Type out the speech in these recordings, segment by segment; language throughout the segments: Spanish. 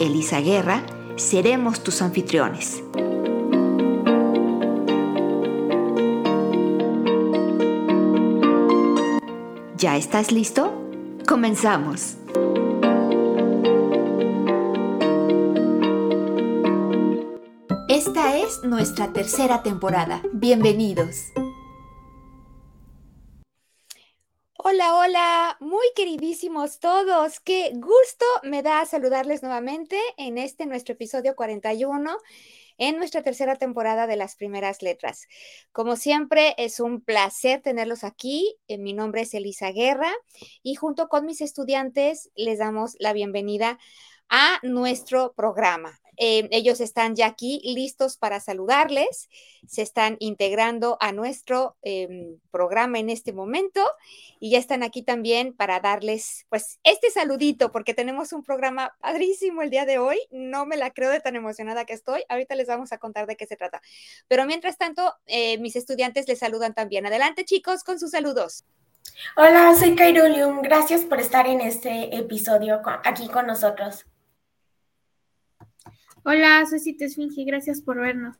Elisa Guerra, seremos tus anfitriones. ¿Ya estás listo? Comenzamos. Esta es nuestra tercera temporada. Bienvenidos. Hola, hola, muy queridísimos todos. Qué gusto me da saludarles nuevamente en este nuestro episodio 41 en nuestra tercera temporada de las primeras letras. Como siempre, es un placer tenerlos aquí. Eh, mi nombre es Elisa Guerra y junto con mis estudiantes les damos la bienvenida a nuestro programa. Eh, ellos están ya aquí listos para saludarles, se están integrando a nuestro em, programa en este momento y ya están aquí también para darles pues este saludito porque tenemos un programa padrísimo el día de hoy. No me la creo de tan emocionada que estoy. Ahorita les vamos a contar de qué se trata. Pero mientras tanto, eh, mis estudiantes les saludan también. Adelante chicos con sus saludos. Hola, soy Kairulium. Gracias por estar en este episodio aquí con nosotros. Hola, soy Cita Esfinge, gracias por vernos.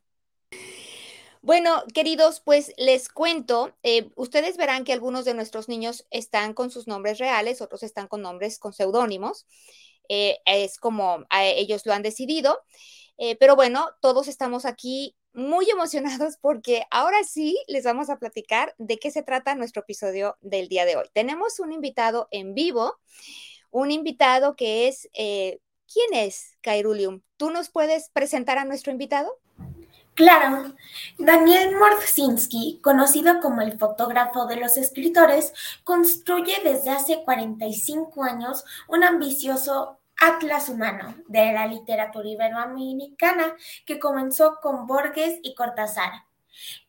Bueno, queridos, pues les cuento, eh, ustedes verán que algunos de nuestros niños están con sus nombres reales, otros están con nombres con seudónimos. Eh, es como ellos lo han decidido. Eh, pero bueno, todos estamos aquí muy emocionados porque ahora sí les vamos a platicar de qué se trata nuestro episodio del día de hoy. Tenemos un invitado en vivo, un invitado que es ¿Quién es Kairulium? ¿Tú nos puedes presentar a nuestro invitado? Claro, Daniel Morzinski, conocido como el fotógrafo de los escritores, construye desde hace 45 años un ambicioso atlas humano de la literatura iberoamericana que comenzó con Borges y Cortázar.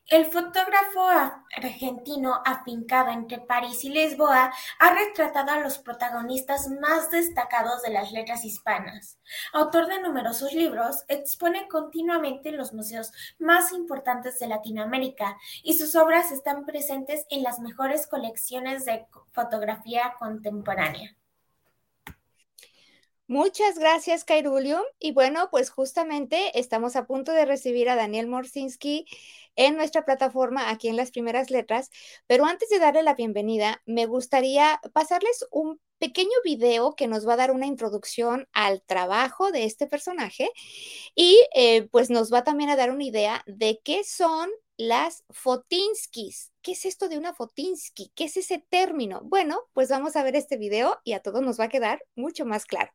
El fotógrafo argentino afincado entre París y Lisboa ha retratado a los protagonistas más destacados de las letras hispanas. Autor de numerosos libros, expone continuamente en los museos más importantes de Latinoamérica y sus obras están presentes en las mejores colecciones de fotografía contemporánea. Muchas gracias, Kairulium. Y bueno, pues justamente estamos a punto de recibir a Daniel Morsinski en nuestra plataforma aquí en las primeras letras. Pero antes de darle la bienvenida, me gustaría pasarles un pequeño video que nos va a dar una introducción al trabajo de este personaje y eh, pues nos va también a dar una idea de qué son las fotinskis. ¿Qué es esto de una fotinsky? ¿Qué es ese término? Bueno, pues vamos a ver este video y a todos nos va a quedar mucho más claro.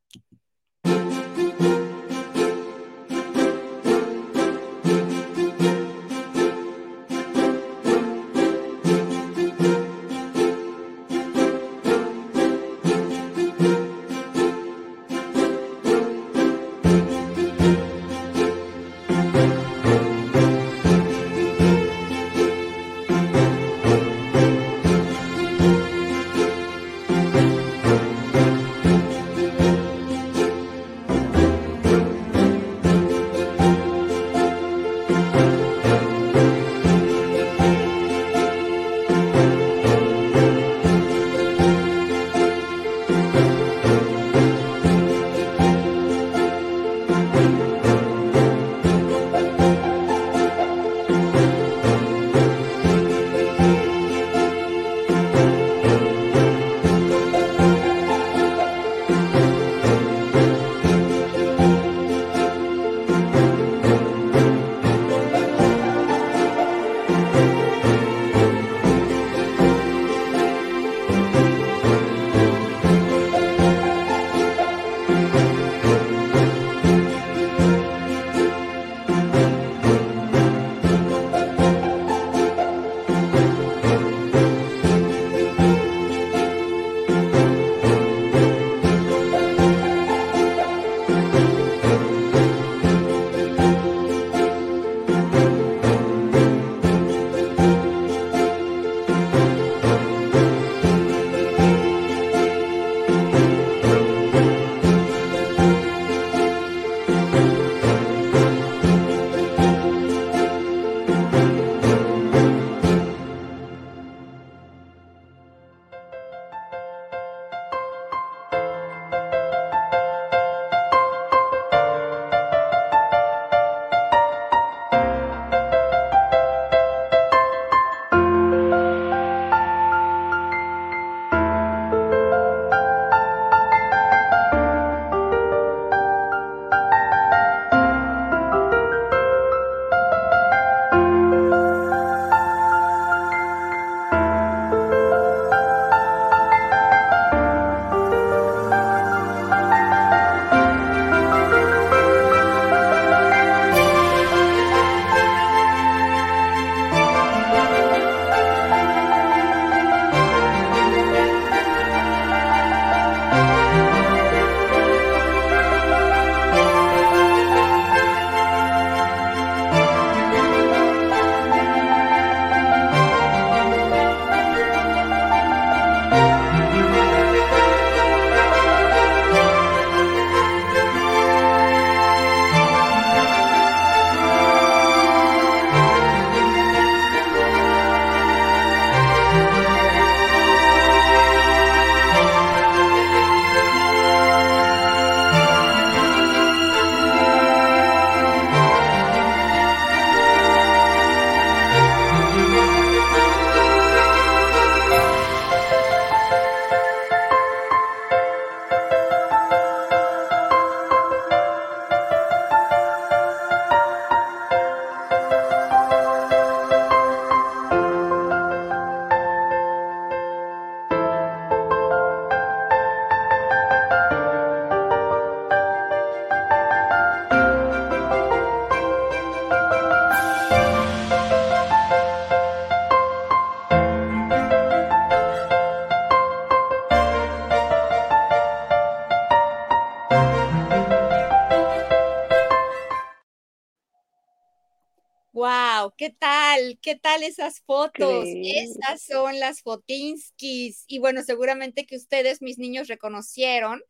¿Qué tal esas fotos? Esas son las Fotinskis. Y bueno, seguramente que ustedes, mis niños, reconocieron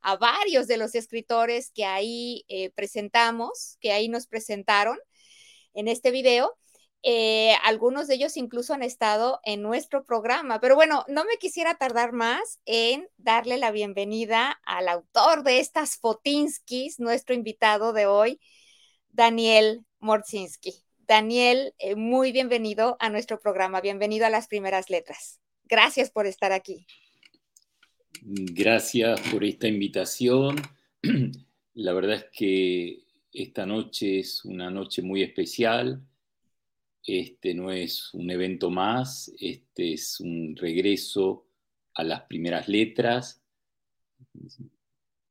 a varios de los escritores que ahí eh, presentamos, que ahí nos presentaron en este video. Eh, algunos de ellos incluso han estado en nuestro programa, pero bueno, no me quisiera tardar más en darle la bienvenida al autor de estas Fotinskis, nuestro invitado de hoy, Daniel Morzinski. Daniel, eh, muy bienvenido a nuestro programa, bienvenido a las primeras letras. Gracias por estar aquí. Gracias por esta invitación. La verdad es que esta noche es una noche muy especial. Este no es un evento más, este es un regreso a las primeras letras.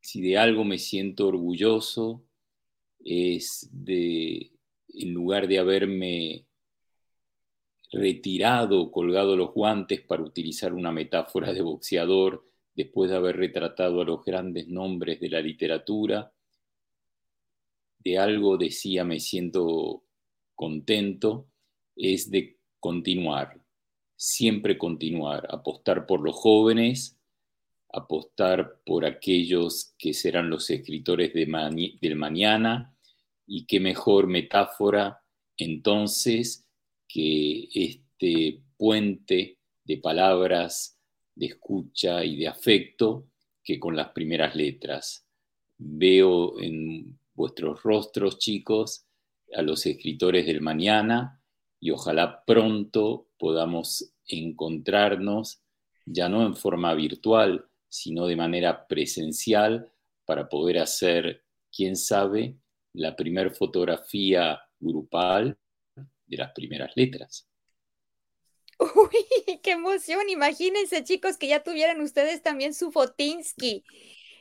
Si de algo me siento orgulloso es de, en lugar de haberme retirado, colgado los guantes para utilizar una metáfora de boxeador, después de haber retratado a los grandes nombres de la literatura, de algo decía me siento contento, es de continuar, siempre continuar, apostar por los jóvenes, apostar por aquellos que serán los escritores del mañana y qué mejor metáfora entonces que este puente de palabras, de escucha y de afecto que con las primeras letras. Veo en vuestros rostros, chicos, a los escritores del mañana y ojalá pronto podamos encontrarnos, ya no en forma virtual, sino de manera presencial para poder hacer, quién sabe, la primera fotografía grupal de las primeras letras. Uy, qué emoción. Imagínense, chicos, que ya tuvieran ustedes también su Fotinsky.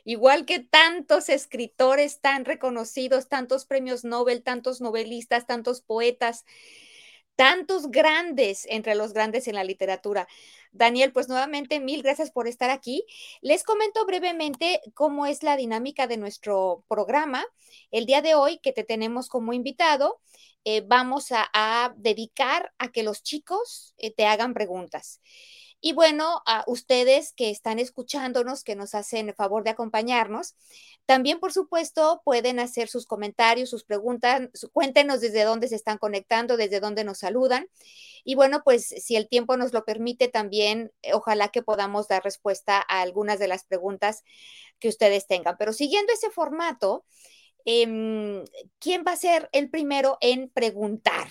Igual que tantos escritores tan reconocidos, tantos premios Nobel, tantos novelistas, tantos poetas, tantos grandes entre los grandes en la literatura. Daniel, pues nuevamente mil gracias por estar aquí. Les comento brevemente cómo es la dinámica de nuestro programa. El día de hoy que te tenemos como invitado, eh, vamos a, dedicar a que los chicos eh, te hagan preguntas. Y bueno, a ustedes que están escuchándonos, que nos hacen el favor de acompañarnos, también, por supuesto, pueden hacer sus comentarios, sus preguntas, cuéntenos desde dónde se están conectando, desde dónde nos saludan. Y bueno, pues si el tiempo nos lo permite, también eh, ojalá que podamos dar respuesta a algunas de las preguntas que ustedes tengan. Pero siguiendo ese formato, em, ¿quién va a ser el primero en preguntar?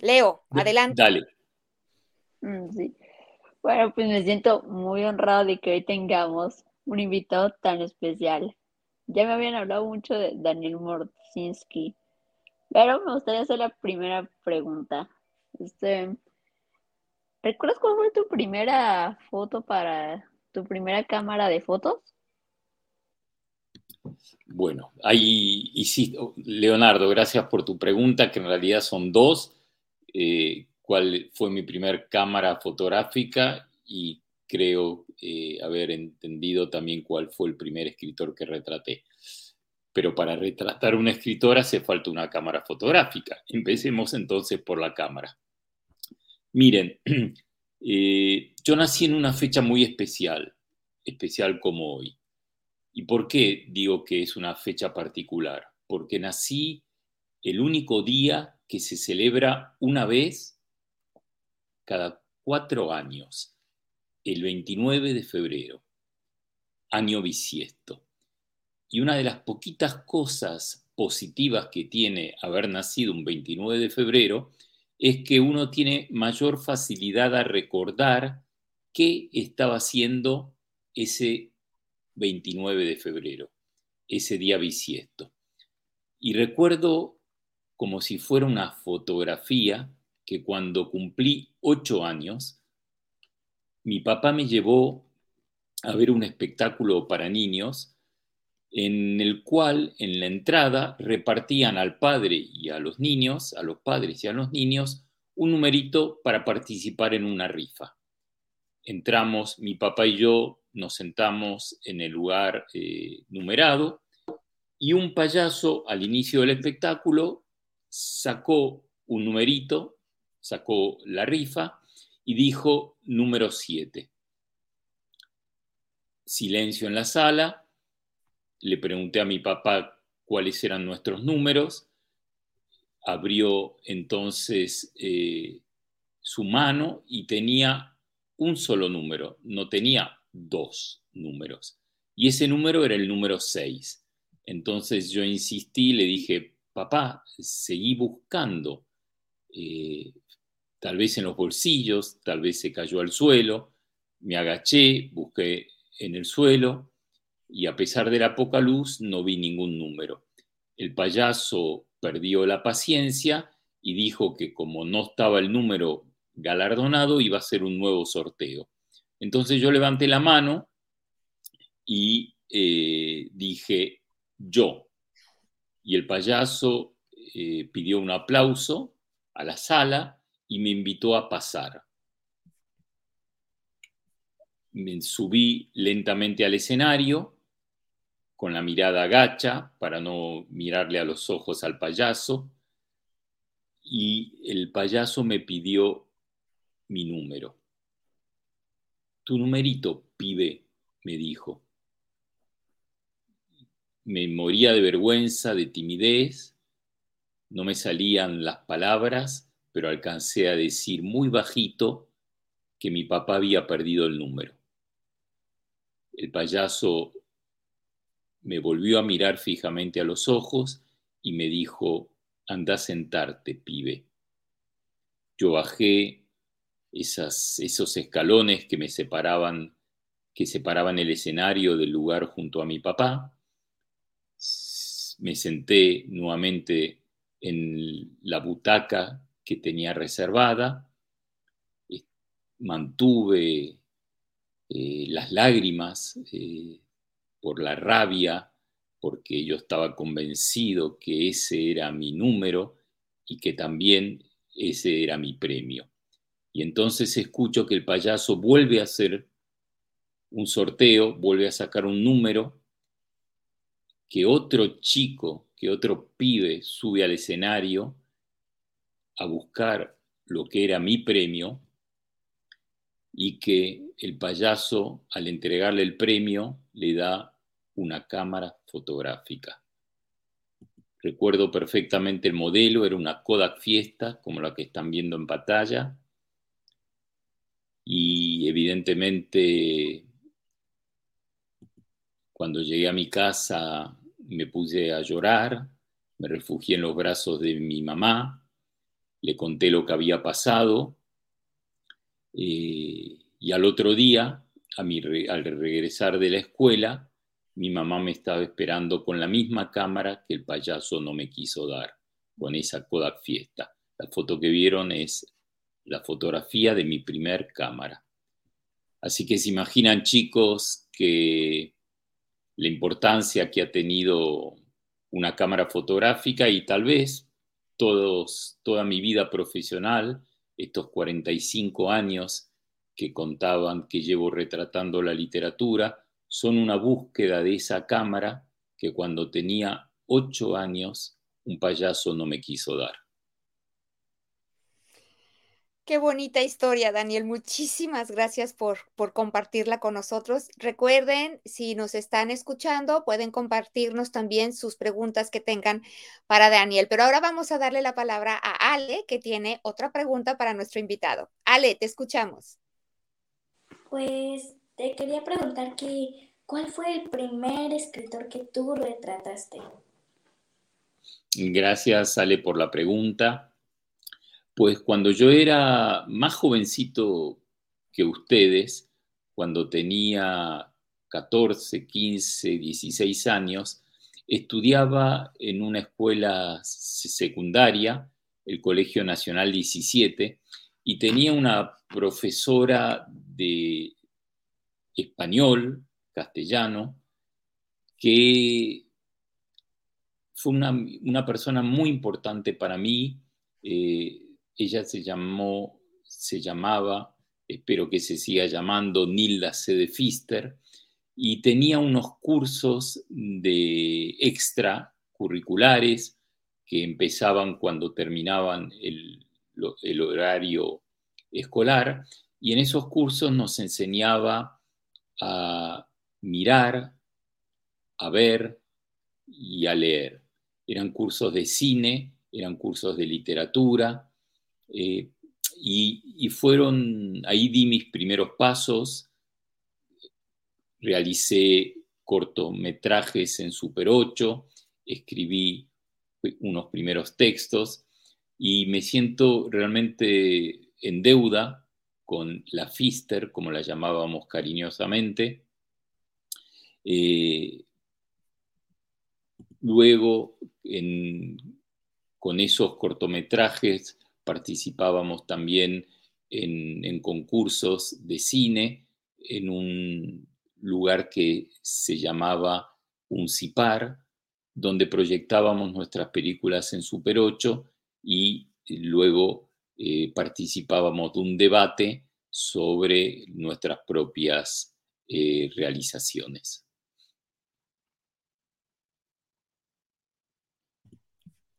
Leo, adelante. Dale. Mm, sí. Bueno, pues me siento muy honrado de que hoy tengamos un invitado tan especial. Ya me habían hablado mucho de Daniel Morzinski, pero me gustaría hacer la primera pregunta. Este, ¿Recuerdas cuál fue tu primera foto para tu primera cámara de fotos? Bueno, ahí hiciste, Leonardo, gracias por tu pregunta, que en realidad son dos. Eh, cuál fue mi primer cámara fotográfica y creo eh, haber entendido también cuál fue el primer escritor que retraté. Pero para retratar una escritora hace falta una cámara fotográfica. Empecemos entonces por la cámara. Miren, eh, yo nací en una fecha muy especial, especial como hoy. ¿Y por qué digo que es una fecha particular? Porque nací el único día que se celebra una vez cada cuatro años, el 29 de febrero, año bisiesto. Y una de las poquitas cosas positivas que tiene haber nacido un 29 de febrero es que uno tiene mayor facilidad a recordar qué estaba haciendo ese 29 de febrero, ese día bisiesto. Y recuerdo como si fuera una fotografía que cuando cumplí ocho años, mi papá me llevó a ver un espectáculo para niños en el cual en la entrada repartían al padre y a los niños, a los padres y a los niños, un numerito para participar en una rifa. Entramos, mi papá y yo nos sentamos en el lugar eh, numerado y un payaso al inicio del espectáculo sacó un numerito, sacó la rifa y dijo número 7. Silencio en la sala, le pregunté a mi papá cuáles eran nuestros números, abrió entonces eh, su mano y tenía un solo número, no tenía dos números. Y ese número era el número 6. Entonces yo insistí, le dije, papá, seguí buscando, eh, tal vez en los bolsillos, tal vez se cayó al suelo, me agaché, busqué en el suelo y a pesar de la poca luz no vi ningún número. El payaso perdió la paciencia y dijo que como no estaba el número galardonado iba a ser un nuevo sorteo. Entonces yo levanté la mano y eh, dije yo. Y el payaso eh, pidió un aplauso a la sala y me invitó a pasar. Me subí lentamente al escenario con la mirada gacha para no mirarle a los ojos al payaso y el payaso me pidió mi número. Tu numerito, pibe, me dijo. Me moría de vergüenza, de timidez, no me salían las palabras, pero alcancé a decir muy bajito que mi papá había perdido el número. El payaso me volvió a mirar fijamente a los ojos y me dijo, anda a sentarte, pibe. Yo bajé esos escalones que me separaban, que separaban el escenario del lugar junto a mi papá. Me senté nuevamente en la butaca que tenía reservada. Mantuve eh, las lágrimas eh, por la rabia, porque yo estaba convencido que ese era mi número y que también ese era mi premio. Y entonces escucho que el payaso vuelve a hacer un sorteo, vuelve a sacar un número, que otro chico, que otro pibe sube al escenario a buscar lo que era mi premio y que el payaso al entregarle el premio le da una cámara fotográfica. Recuerdo perfectamente el modelo, era una Kodak Fiesta, como la que están viendo en pantalla, y evidentemente cuando llegué a mi casa me puse a llorar, me refugié en los brazos de mi mamá, le conté lo que había pasado eh, y al otro día, a al regresar de la escuela, mi mamá me estaba esperando con la misma cámara que el payaso no me quiso dar, con esa Kodak Fiesta. La foto que vieron es la fotografía de mi primer cámara. Así que se imaginan chicos que la importancia que ha tenido una cámara fotográfica y tal vez toda mi vida profesional, estos 45 años que contaban que llevo retratando la literatura, son una búsqueda de esa cámara que cuando tenía ocho años un payaso no me quiso dar. Qué bonita historia, Daniel. Muchísimas gracias por, por compartirla con nosotros. Recuerden, si nos están escuchando, pueden compartirnos también sus preguntas que tengan para Daniel. Pero ahora vamos a darle la palabra a Ale, que tiene otra pregunta para nuestro invitado. Ale, te escuchamos. Pues te quería preguntar que, ¿cuál fue el primer escritor que tú retrataste? Gracias, Ale, por la pregunta. Pues cuando yo era más jovencito que ustedes, cuando tenía 14, 15, 16 años, estudiaba en una escuela secundaria, el Colegio Nacional 17, y tenía una profesora de español, castellano, que fue una, persona muy importante para mí. Eh, ella se llamó, se llamaba, espero que se siga llamando Nilda C. de Fister, y tenía unos cursos de extracurriculares que empezaban cuando terminaban el horario escolar y en esos cursos nos enseñaba a mirar, a ver y a leer. Eran cursos de cine, eran cursos de literatura, eh, y, fueron, ahí di mis primeros pasos, realicé cortometrajes en Super 8, escribí unos primeros textos y me siento realmente en deuda con la Fister, como la llamábamos cariñosamente. Eh, luego, con esos cortometrajes, participábamos también en, concursos de cine en un lugar que se llamaba Uncipar, donde proyectábamos nuestras películas en Super 8 y luego eh, participábamos de un debate sobre nuestras propias eh, realizaciones.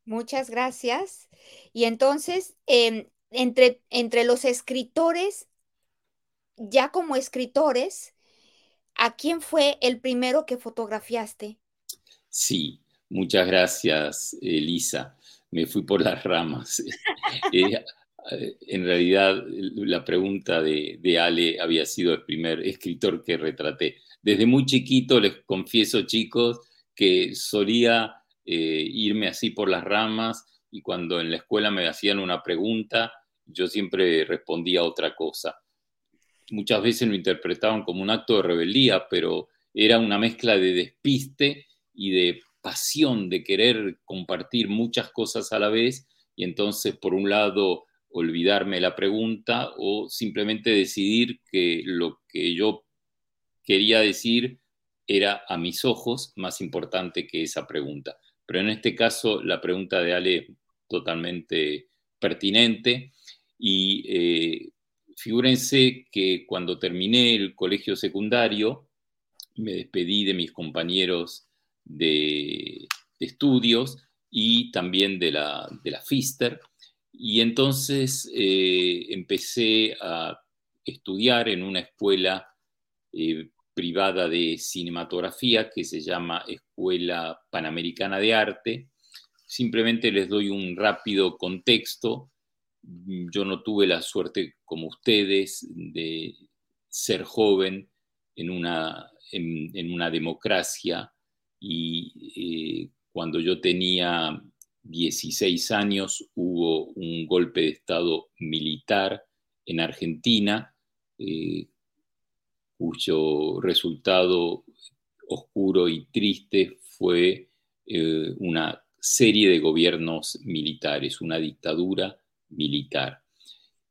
Muchas gracias. Y entonces, em, entre, entre los escritores, ya como escritores, ¿a quién fue el primero que fotografiaste? Sí, muchas gracias, Elisa. Me fui por las ramas. Eh, en realidad, la pregunta de, de, Ale había sido el primer escritor que retraté. Desde muy chiquito, les confieso, chicos, que solía eh, irme así por las ramas y cuando en la escuela me hacían una pregunta, yo siempre respondía otra cosa. Muchas veces lo interpretaban como un acto de rebeldía, pero era una mezcla de despiste y de pasión de querer compartir muchas cosas a la vez y entonces por un lado olvidarme la pregunta o simplemente decidir que lo que yo quería decir era a mis ojos más importante que esa pregunta. Pero en este caso la pregunta de Ale es totalmente pertinente y eh, figúrense que cuando terminé el colegio secundario me despedí de mis compañeros de, estudios y también de la, de la FISTER y entonces eh, empecé a estudiar en una escuela eh, privada de cinematografía que se llama Escuela Panamericana de Arte. Simplemente les doy un rápido contexto. Yo no tuve la suerte como ustedes de ser joven en una, en, una democracia y eh, cuando yo tenía 16 años hubo un golpe de Estado militar en Argentina eh, cuyo resultado oscuro y triste fue eh, una serie de gobiernos militares, una dictadura militar.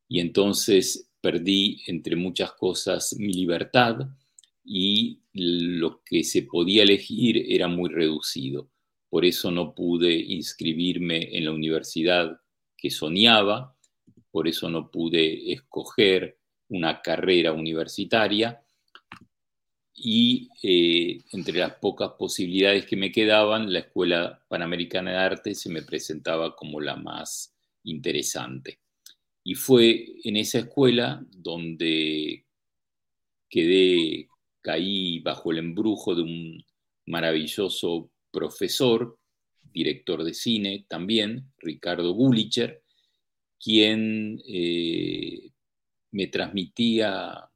Y entonces perdí, entre muchas cosas, mi libertad y lo que se podía elegir era muy reducido. Por eso no pude inscribirme en la universidad que soñaba, por eso no pude escoger una carrera universitaria y eh, entre las pocas posibilidades que me quedaban, la Escuela Panamericana de Arte se me presentaba como la más interesante. Y fue en esa escuela donde quedé, caí bajo el embrujo de un maravilloso profesor, director de cine también, Ricardo Gulicher, quien eh, me transmitía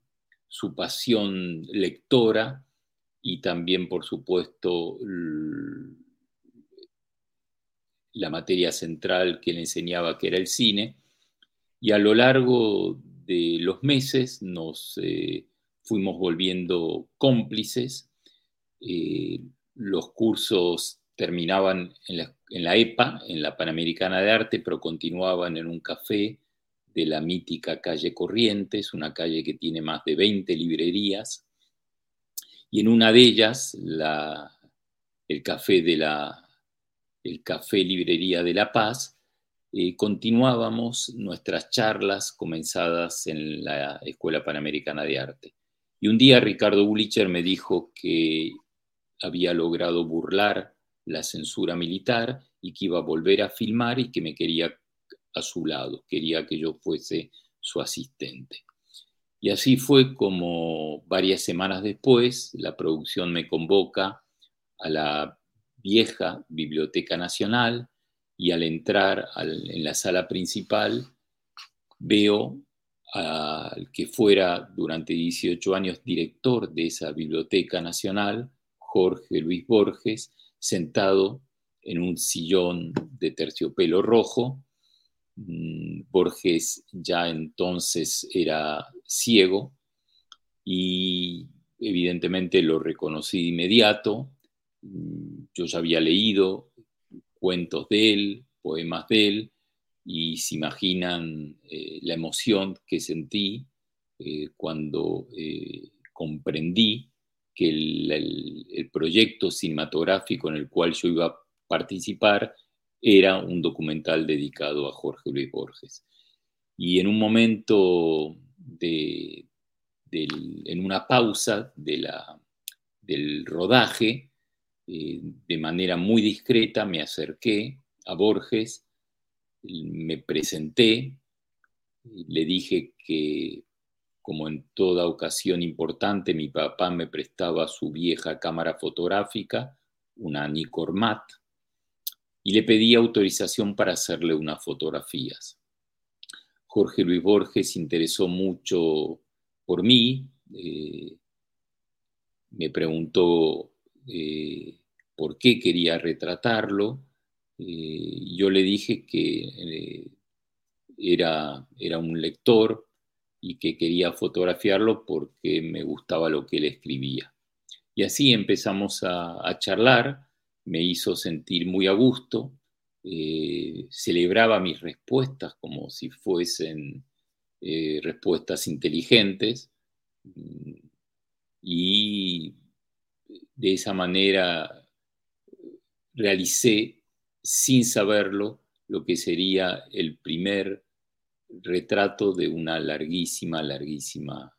su pasión lectora y también, por supuesto, la materia central que le enseñaba, que era el cine. Y a lo largo de los meses nos eh, fuimos volviendo cómplices. Eh, los cursos terminaban en la, en la, EPA, en la Panamericana de Arte, pero continuaban en un café de la mítica calle Corrientes, una calle que tiene más de 20 librerías, y en una de ellas, el, café de la, el Café Librería de La Paz, eh, continuábamos nuestras charlas comenzadas en la Escuela Panamericana de Arte. Y un día Ricardo Bullicher me dijo que había logrado burlar la censura militar y que iba a volver a filmar y que me quería a su lado, quería que yo fuese su asistente. Y así fue como varias semanas después la producción me convoca a la vieja Biblioteca Nacional y al entrar en la sala principal veo al que fuera durante 18 años director de esa Biblioteca Nacional, Jorge Luis Borges, sentado en un sillón de terciopelo rojo. Mm, Borges ya entonces era ciego y evidentemente lo reconocí de inmediato. Mm, yo ya había leído cuentos de él, poemas de él, y se imaginan eh, la emoción que sentí eh, cuando eh, comprendí que el, proyecto cinematográfico en el cual yo iba a participar era un documental dedicado a Jorge Luis Borges. Y en un momento de, en una pausa de la, del rodaje, de manera muy discreta me acerqué a Borges me presenté, le dije que como en toda ocasión importante, mi papá me prestaba su vieja cámara fotográfica, una Nicormat, y le pedí autorización para hacerle unas fotografías. Jorge Luis Borges interesó mucho por mí, eh, me preguntó eh, por qué quería retratarlo, eh, yo le dije que era, era un lector y que quería fotografiarlo porque me gustaba lo que él escribía. Y así empezamos a, charlar, me hizo sentir muy a gusto, eh, celebraba mis respuestas como si fuesen respuestas inteligentes y de esa manera realicé sin saberlo, lo que sería el primer retrato de una larguísima, larguísima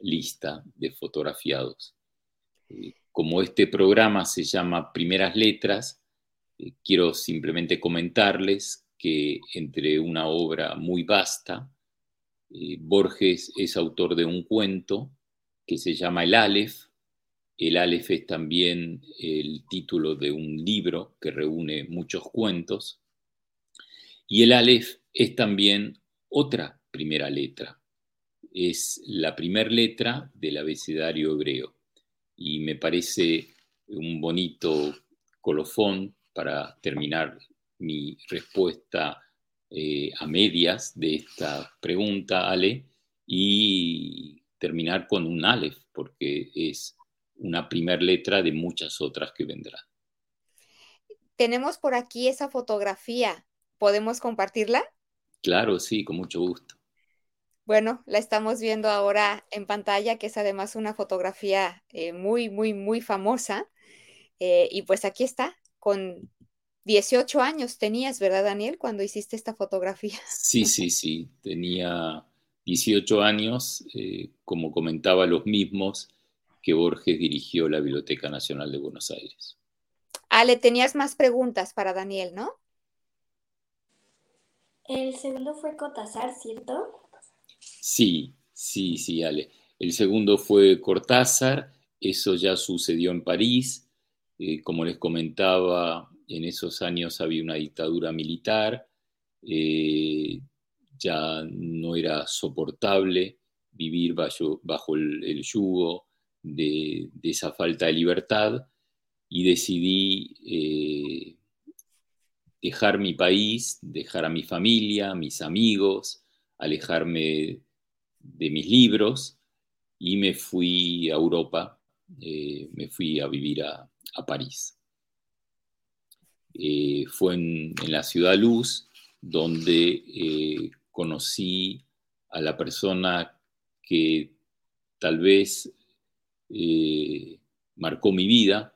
lista de fotografiados. Eh, como este programa se llama Primeras Letras, eh, quiero simplemente comentarles que entre una obra muy vasta, eh, Borges es autor de un cuento que se llama El Aleph, el Aleph es también el título de un libro que reúne muchos cuentos. Y el Aleph es también otra primera letra. Es la primera letra del abecedario hebreo. Y me parece un bonito colofón para terminar mi respuesta eh, a medias de esta pregunta, Ale, y terminar con un Aleph, porque es una primera letra de muchas otras que vendrán. Tenemos por aquí esa fotografía. ¿Podemos compartirla? Claro, sí, con mucho gusto. Bueno, la estamos viendo ahora en pantalla, que es además una fotografía eh, muy, muy, muy famosa. Eh, y pues aquí está, con 18 años tenías, ¿verdad, Daniel, cuando hiciste esta fotografía? Sí, sí, sí, tenía 18 años, eh, como comentaba, los mismos que Borges dirigió la Biblioteca Nacional de Buenos Aires. Ale, tenías más preguntas para Daniel, ¿no? El segundo fue Cortázar, ¿cierto? Sí, sí, sí, Ale. El segundo fue Cortázar, eso ya sucedió en París. Eh, como les comentaba, en esos años había una dictadura militar, eh, ya no era soportable vivir bajo, el, yugo de, esa falta de libertad y decidí eh, dejar mi país, dejar a mi familia, mis amigos, alejarme de mis libros y me fui a Europa, eh, me fui a vivir a, París. Eh, fue en, en, la ciudad Luz donde conocí a la persona que tal vez eh, marcó mi vida.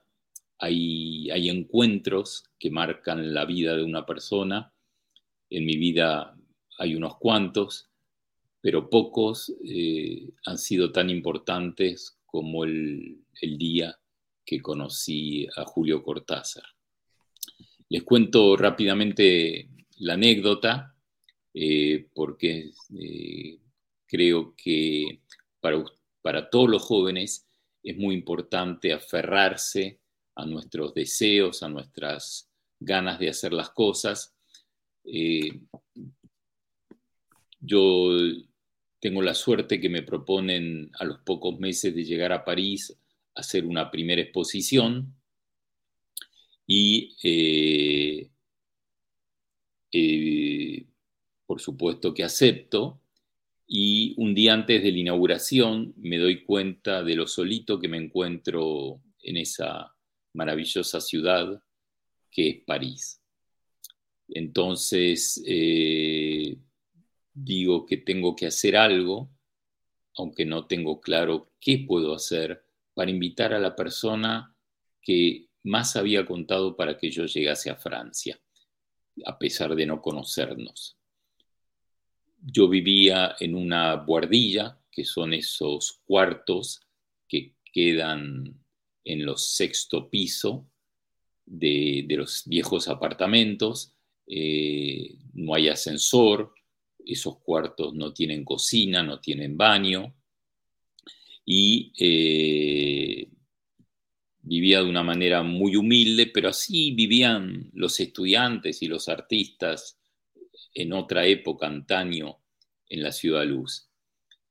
Hay, hay encuentros que marcan la vida de una persona. En mi vida hay unos cuantos, pero pocos eh, han sido tan importantes como el, día que conocí a Julio Cortázar. Les cuento rápidamente la anécdota, eh, porque eh, creo que para, para todos los jóvenes es muy importante aferrarse a nuestros deseos, a nuestras ganas de hacer las cosas. Yo tengo la suerte que me proponen a los pocos meses de llegar a París hacer una primera exposición y eh, eh, por supuesto que acepto y un día antes de la inauguración me doy cuenta de lo solito que me encuentro en esa maravillosa ciudad que es París. Entonces, eh, digo que tengo que hacer algo, aunque no tengo claro qué puedo hacer, para invitar a la persona que más había contado para que yo llegase a Francia, a pesar de no conocernos. Yo vivía en una guardilla, que son esos cuartos que quedan en los sexto piso de, los viejos apartamentos. Eh, no hay ascensor, esos cuartos no tienen cocina, no tienen baño, y eh, vivía de una manera muy humilde, pero así vivían los estudiantes y los artistas en otra época, antaño, en la Ciudad Luz.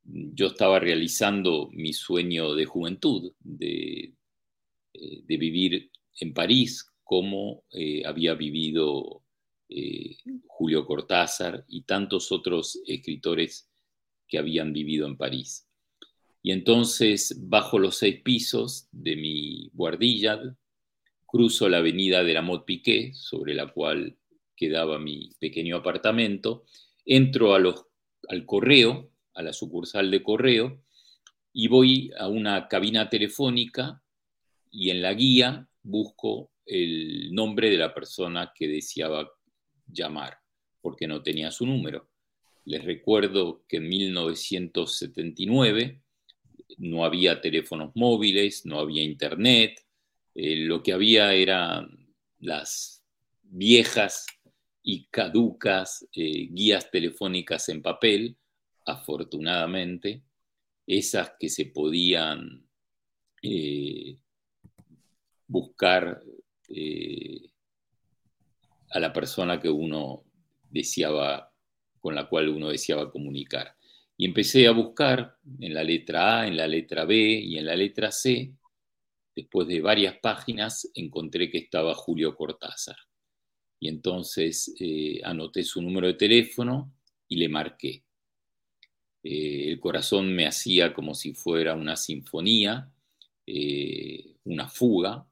Yo estaba realizando mi sueño de juventud, de, eh, vivir en París como eh, había vivido eh, Julio Cortázar y tantos otros escritores que habían vivido en París. Y entonces bajo los seis pisos de mi guardilla, cruzo la avenida de la Mot Piquet, sobre la cual quedaba mi pequeño apartamento, entro a los, al correo, a la sucursal de correo, y voy a una cabina telefónica y en la guía busco el nombre de la persona que deseaba llamar, porque no tenía su número. Les recuerdo que en 1979 no había teléfonos móviles, no había internet, eh, lo que había eran las viejas y caducas eh, guías telefónicas en papel, afortunadamente, esas que se podían eh, buscar a la persona que uno deseaba, con la cual uno deseaba comunicar. Y empecé a buscar en la letra A, en la letra B y en la letra C. Después de varias páginas encontré que estaba Julio Cortázar. Y entonces eh, anoté su número de teléfono y le marqué. Eh, el corazón me hacía como si fuera una sinfonía, eh, una fuga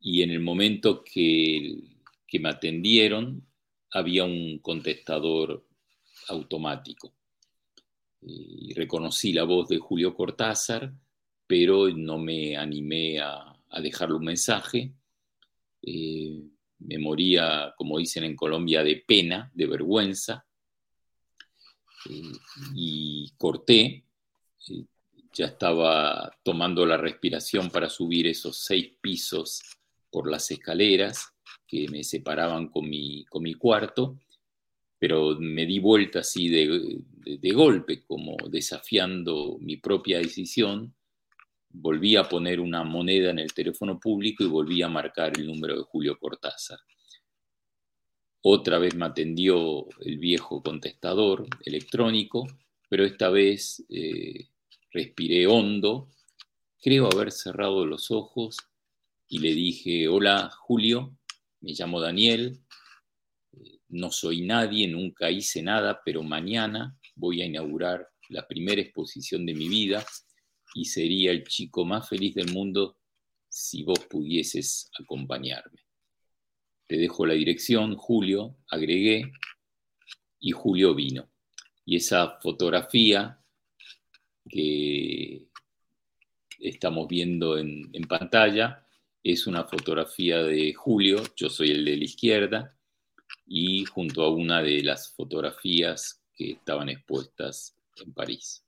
y en el momento que, me atendieron había un contestador automático. Y reconocí la voz de Julio Cortázar, pero no me animé a, dejarle un mensaje. Eh, me moría, como dicen en Colombia, de pena, de vergüenza. Eh, y corté. Eh, ya estaba tomando la respiración para subir esos seis pisos por las escaleras que me separaban con mi, con mi cuarto, pero me di vuelta así de, de, golpe, como desafiando mi propia decisión, volví a poner una moneda en el teléfono público y volví a marcar el número de Julio Cortázar. Otra vez me atendió el viejo contestador electrónico, pero esta vez eh, respiré hondo, creo haber cerrado los ojos y le dije, hola Julio, me llamo Daniel, no soy nadie, nunca hice nada, pero mañana voy a inaugurar la primera exposición de mi vida y sería el chico más feliz del mundo si vos pudieses acompañarme. Te dejo la dirección, Julio, agregué, y Julio vino. Y esa fotografía que estamos viendo en, en pantalla es una fotografía de Julio, yo soy el de la izquierda, y junto a una de las fotografías que estaban expuestas en París.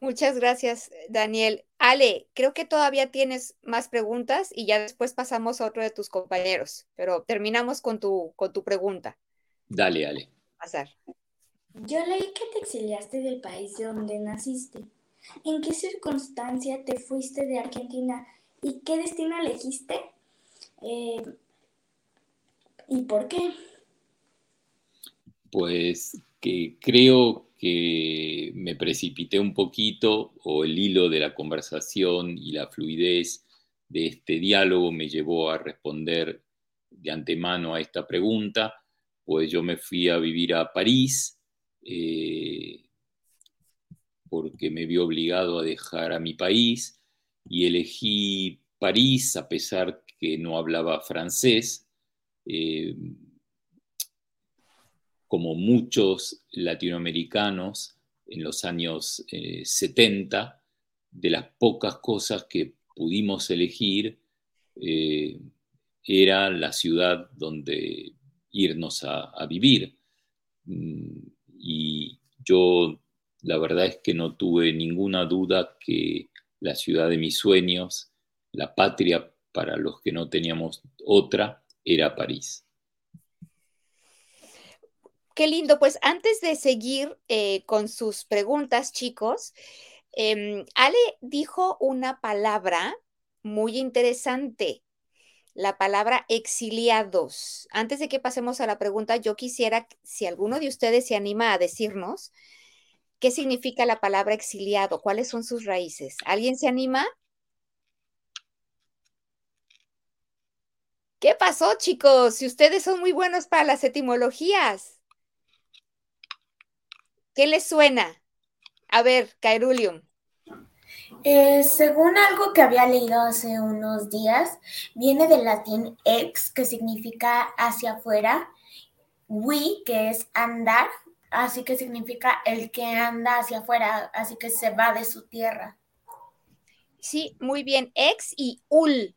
Muchas gracias, Daniel. Ale, creo que todavía tienes más preguntas y ya después pasamos a otro de tus compañeros, pero terminamos con tu, con tu pregunta. Dale, Ale. Pasar. Yo leí que te exiliaste del país de donde naciste. ¿En qué circunstancia te fuiste de Argentina y qué destino elegiste? Eh, ¿Y por qué? Pues que creo que me precipité un poquito o el hilo de la conversación y la fluidez de este diálogo me llevó a responder de antemano a esta pregunta, pues yo me fui a vivir a París eh, porque me vi obligado a dejar a mi país y elegí París a pesar que no hablaba francés. Eh, como muchos latinoamericanos en los años 70, eh, de las pocas cosas que pudimos elegir, eh, era la ciudad donde irnos a, vivir. Mm, y yo la verdad es que no tuve ninguna duda que la ciudad de mis sueños, la patria para los que no teníamos otra, era París. Qué lindo. Pues antes de seguir eh, con sus preguntas, chicos, em, Ale dijo una palabra muy interesante, la palabra exiliados. Antes de que pasemos a la pregunta, yo quisiera, si alguno de ustedes se anima a decirnos qué significa la palabra exiliado, cuáles son sus raíces. ¿Alguien se anima? ¿Qué pasó, chicos? Si ustedes son muy buenos para las etimologías. ¿Qué les suena? A ver, Caerulium. Eh, según algo que había leído hace unos días, viene del latín ex, que significa hacia afuera, we, que es andar, así que significa el que anda hacia afuera, así que se va de su tierra. Sí, muy bien. Ex y ul.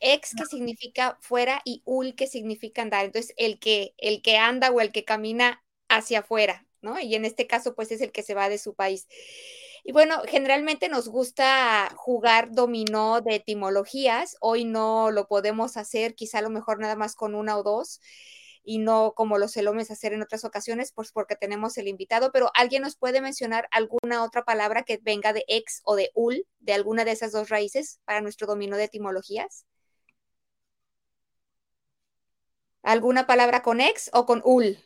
Ex que significa fuera y ul que significa andar. Entonces, el que, el que anda o el que camina hacia afuera. Y en este caso, pues es el que se va de su país. Y bueno, generalmente nos gusta jugar dominó de etimologías. Hoy no lo podemos hacer, quizá a lo mejor nada más con una o dos y no como los celomes hacer en otras ocasiones, pues porque tenemos el invitado, pero ¿alguien nos puede mencionar alguna otra palabra que venga de ex o de ul, de alguna de esas dos raíces para nuestro dominó de etimologías? ¿Alguna palabra con ex o con ul?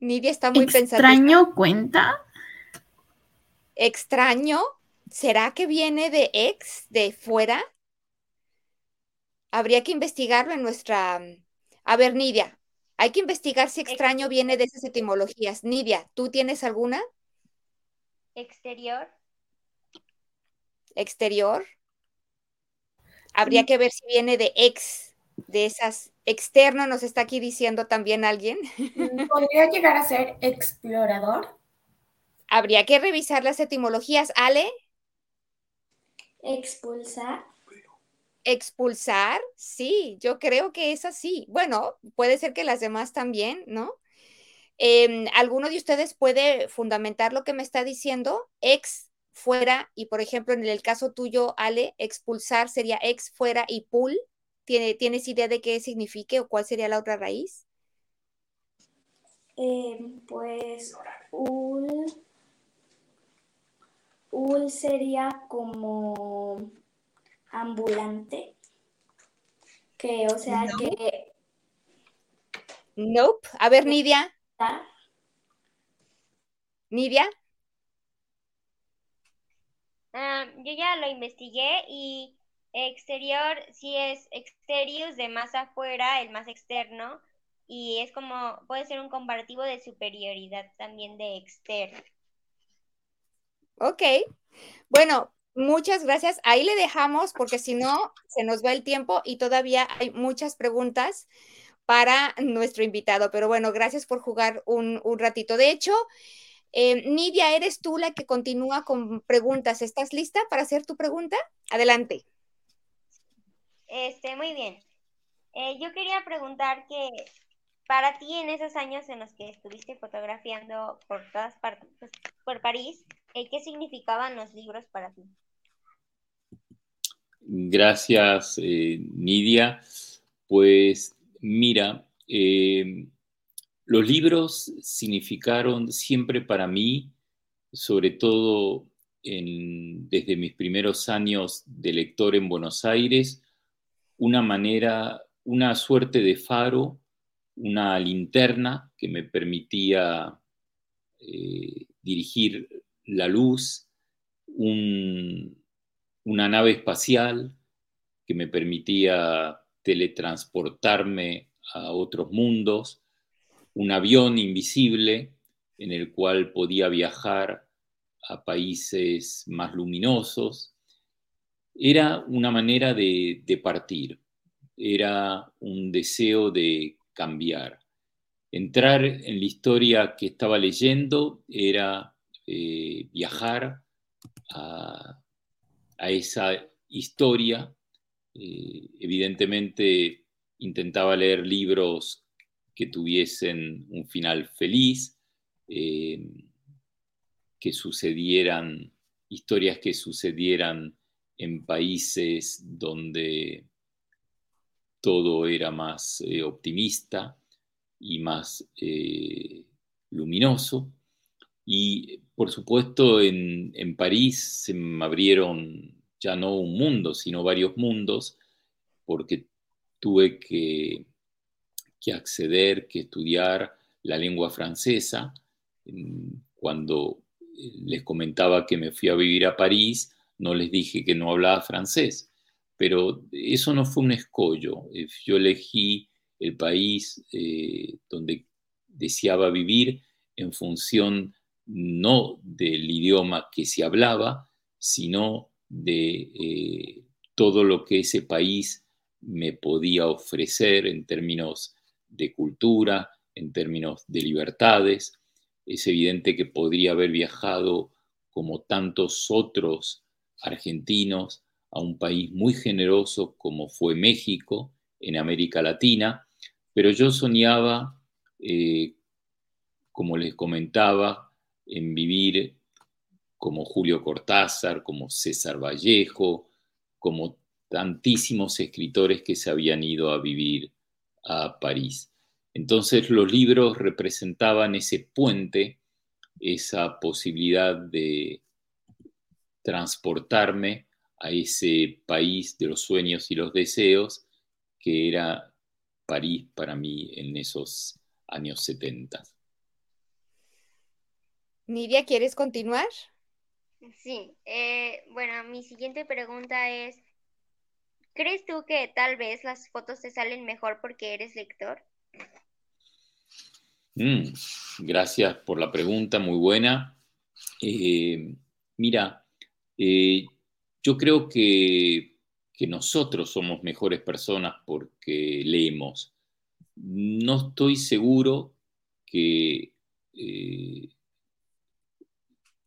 Nidia está muy pensativa. ¿Extraño cuenta? ¿Extraño? ¿Será que viene de ex, de fuera? Habría que investigarlo en nuestra... A ver, Nidia, hay que investigar si extraño viene de esas etimologías. Nidia, ¿tú tienes alguna? Exterior. Exterior. Habría mm. que ver si viene de ex de esas externo, nos está aquí diciendo también alguien. Mm, ¿Podría llegar a ser explorador? Habría que revisar las etimologías. Ale. Expulsar. Expulsar, sí, yo creo que es así. Bueno, puede ser que las demás también, ¿no? Em, ¿Alguno de ustedes puede fundamentar lo que me está diciendo? Ex fuera y, por ejemplo, en el caso tuyo, Ale, expulsar sería ex fuera y pull. ¿Tienes idea de qué signifique o cuál sería la otra raíz? Eh, pues ul, ul sería como ambulante, que o sea que... Nope. A ver, Nidia. Nidia. Ah, yo ya lo investigué y Exterior sí es exterius de más afuera, el más externo, y es como, puede ser un comparativo de superioridad también de externo. Ok, bueno, muchas gracias. Ahí le dejamos porque si no, se nos va el tiempo y todavía hay muchas preguntas para nuestro invitado. Pero bueno, gracias por jugar un, ratito. De hecho, eh, Nidia, eres tú la que continúa con preguntas. ¿Estás lista para hacer tu pregunta? Adelante. Este, muy bien. Eh, yo quería preguntar que para ti en esos años en los que estuviste fotografiando por todas partes, por París, eh, ¿qué significaban los libros para ti? Gracias, eh, Nidia. Pues mira, los libros significaron siempre para mí, sobre todo desde mis primeros años de lector en Buenos Aires, una manera, una suerte de faro, una linterna que me permitía eh, dirigir la luz, una nave espacial que me permitía teletransportarme a otros mundos, un avión invisible en el cual podía viajar a países más luminosos. Era una manera de, partir, era un deseo de cambiar. Entrar en la historia que estaba leyendo era eh, viajar a, esa historia. Eh, evidentemente intentaba leer libros que tuviesen un final feliz, eh, que sucedieran, historias que sucedieran en países donde todo era más eh, optimista y más luminoso. Y por supuesto en, en, París se me abrieron ya no un mundo, sino varios mundos, porque tuve que que acceder, que estudiar la lengua francesa. Cuando eh, les comentaba que me fui a vivir a París, no les dije que no hablaba francés, pero eso no fue un escollo. Eh, yo elegí el país eh, donde deseaba vivir en función no del idioma que se hablaba, sino de todo lo que ese país me podía ofrecer en términos de cultura, en términos de libertades. Es evidente que podría haber viajado como tantos otros argentinos a un país muy generoso como fue México en América Latina, pero yo soñaba, eh, como les comentaba, en vivir como Julio Cortázar, como César Vallejo, como tantísimos escritores que se habían ido a vivir a París. Entonces los libros representaban ese puente, esa posibilidad de transportarme a ese país de los sueños y los deseos que era París para mí en esos años 70. Nidia, ¿quieres continuar? Sí, eh, bueno, mi siguiente pregunta es, ¿Crees tú que tal vez las fotos te salen mejor porque eres lector? Mm, gracias por la pregunta, muy buena. Eh, mira, eh, yo creo que, nosotros somos mejores personas porque leemos. No estoy seguro que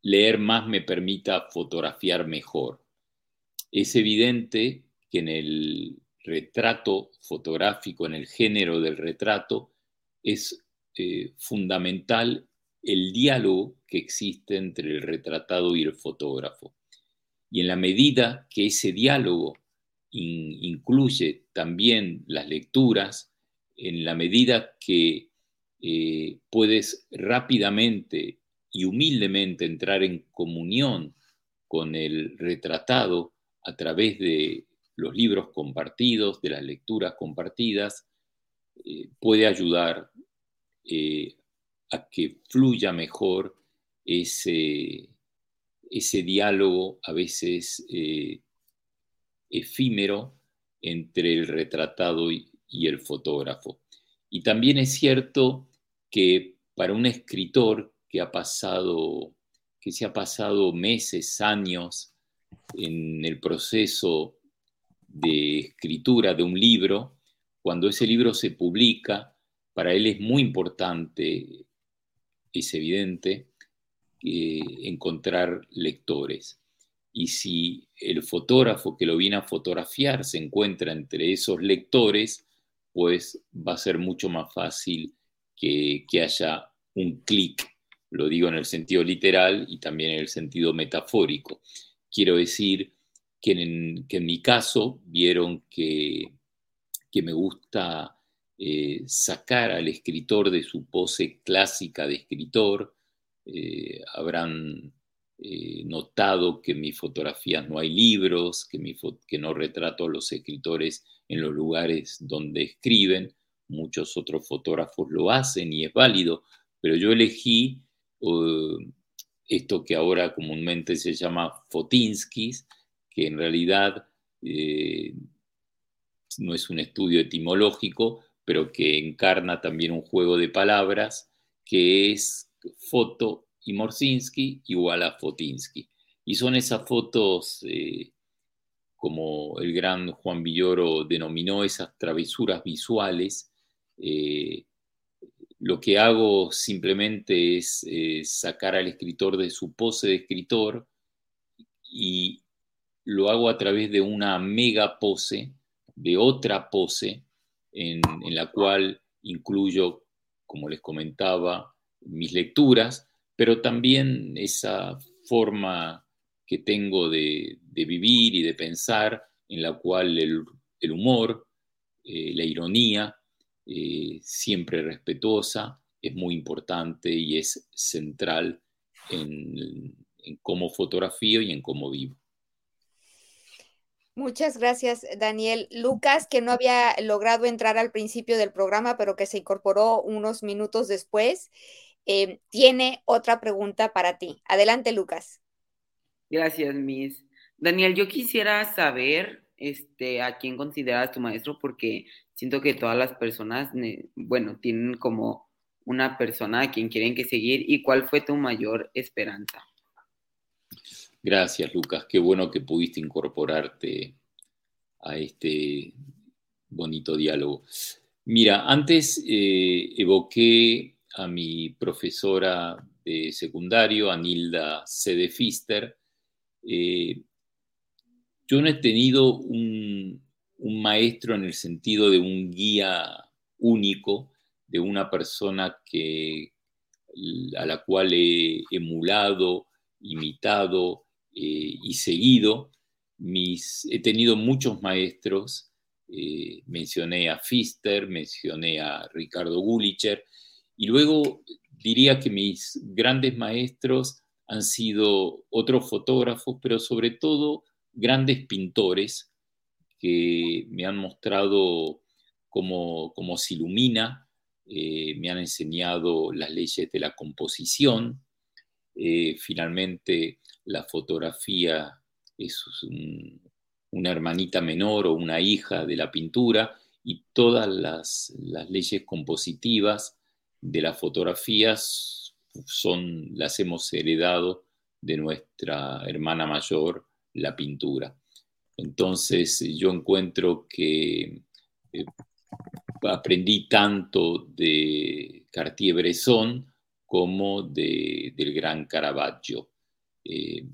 leer más me permita fotografiar mejor. Es evidente que en el retrato fotográfico, en el género del retrato, es eh, fundamental el diálogo que existe entre el retratado y el fotógrafo. Y en la medida que ese diálogo incluye también las lecturas, en la medida que eh, puedes rápidamente y humildemente entrar en comunión con el retratado a través de los libros compartidos, de las lecturas compartidas, eh, puede ayudar eh, a que fluya mejor ese, ese diálogo a veces eh, efímero entre el retratado y, y el fotógrafo. Y también es cierto que para un escritor que ha pasado, que se ha pasado meses, años en el proceso de escritura de un libro, cuando ese libro se publica, para él es muy importante, es evidente, eh, encontrar lectores. y si el fotógrafo que lo viene a fotografiar se encuentra entre esos lectores, pues va a ser mucho más fácil que, haya un clic, lo digo en el sentido literal y también en el sentido metafórico. Quiero decir que en, mi caso vieron que, me gusta eh, sacar al escritor de su pose clásica de escritor. Eh, habrán eh, notado que en mis fotografías no hay libros, que, que no retrato a los escritores en los lugares donde escriben. Muchos otros fotógrafos lo hacen y es válido, pero yo elegí esto que ahora comúnmente se llama Fotinskis, que en realidad eh, no es un estudio etimológico, pero que encarna también un juego de palabras, que es foto y Morsinski igual a Fotinsky. Y son esas fotos, eh, como el gran Juan Villoro denominó, esas travesuras visuales. Eh, lo que hago simplemente es sacar al escritor de su pose de escritor y lo hago a través de una mega pose, de otra pose, en la cual incluyo, como les comentaba, mis lecturas, pero también esa forma que tengo de, vivir y de pensar, en la cual el, humor, eh, la ironía, eh, siempre respetuosa, es muy importante y es central en, en cómo fotografío y en cómo vivo. Muchas gracias, Daniel. Lucas, que no había logrado entrar al principio del programa, pero que se incorporó unos minutos después. Em, tiene otra pregunta para ti. Adelante, Lucas. Gracias, Miss. Daniel, yo quisiera saber este, a quién consideras tu maestro porque siento que todas las personas, bueno, tienen como una persona a quien quieren que seguir y cuál fue tu mayor esperanza. Gracias, Lucas. Qué bueno que pudiste incorporarte a este bonito diálogo. Mira, antes eh, evoqué a mi profesora de secundario, Anilda C. Fister. Eh, yo no he tenido un, maestro en el sentido de un guía único, de una persona que, a la cual he emulado, imitado eh, y seguido. He tenido muchos maestros, eh, mencioné a Fister, mencioné a Ricardo Gulicher, y luego diría que mis grandes maestros han sido otros fotógrafos, pero sobre todo grandes pintores que me han mostrado cómo, se ilumina, eh, me han enseñado las leyes de la composición. Eh, finalmente, la fotografía es una hermanita menor o una hija de la pintura y todas las leyes compositivas de las fotografías son, las hemos heredado de nuestra hermana mayor, la pintura. Entonces yo encuentro que eh, aprendí tanto de Cartier-Bresson como de, del gran Caravaggio. Eh,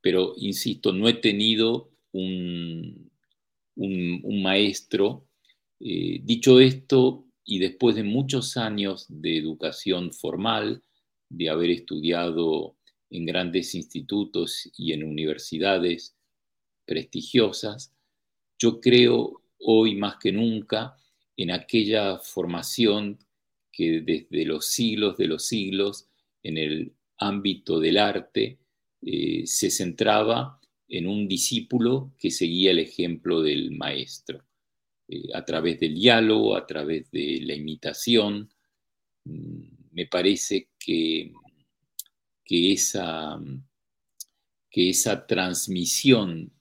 pero, insisto, no he tenido un, maestro. Eh, dicho esto, y después de muchos años de educación formal, de haber estudiado en grandes institutos y en universidades prestigiosas, yo creo hoy más que nunca en aquella formación que desde los siglos de los siglos en el ámbito del arte eh, se centraba en un discípulo que seguía el ejemplo del maestro. Eh, a través del diálogo, a través de la imitación. Mm, me parece que, que, esa, que esa transmisión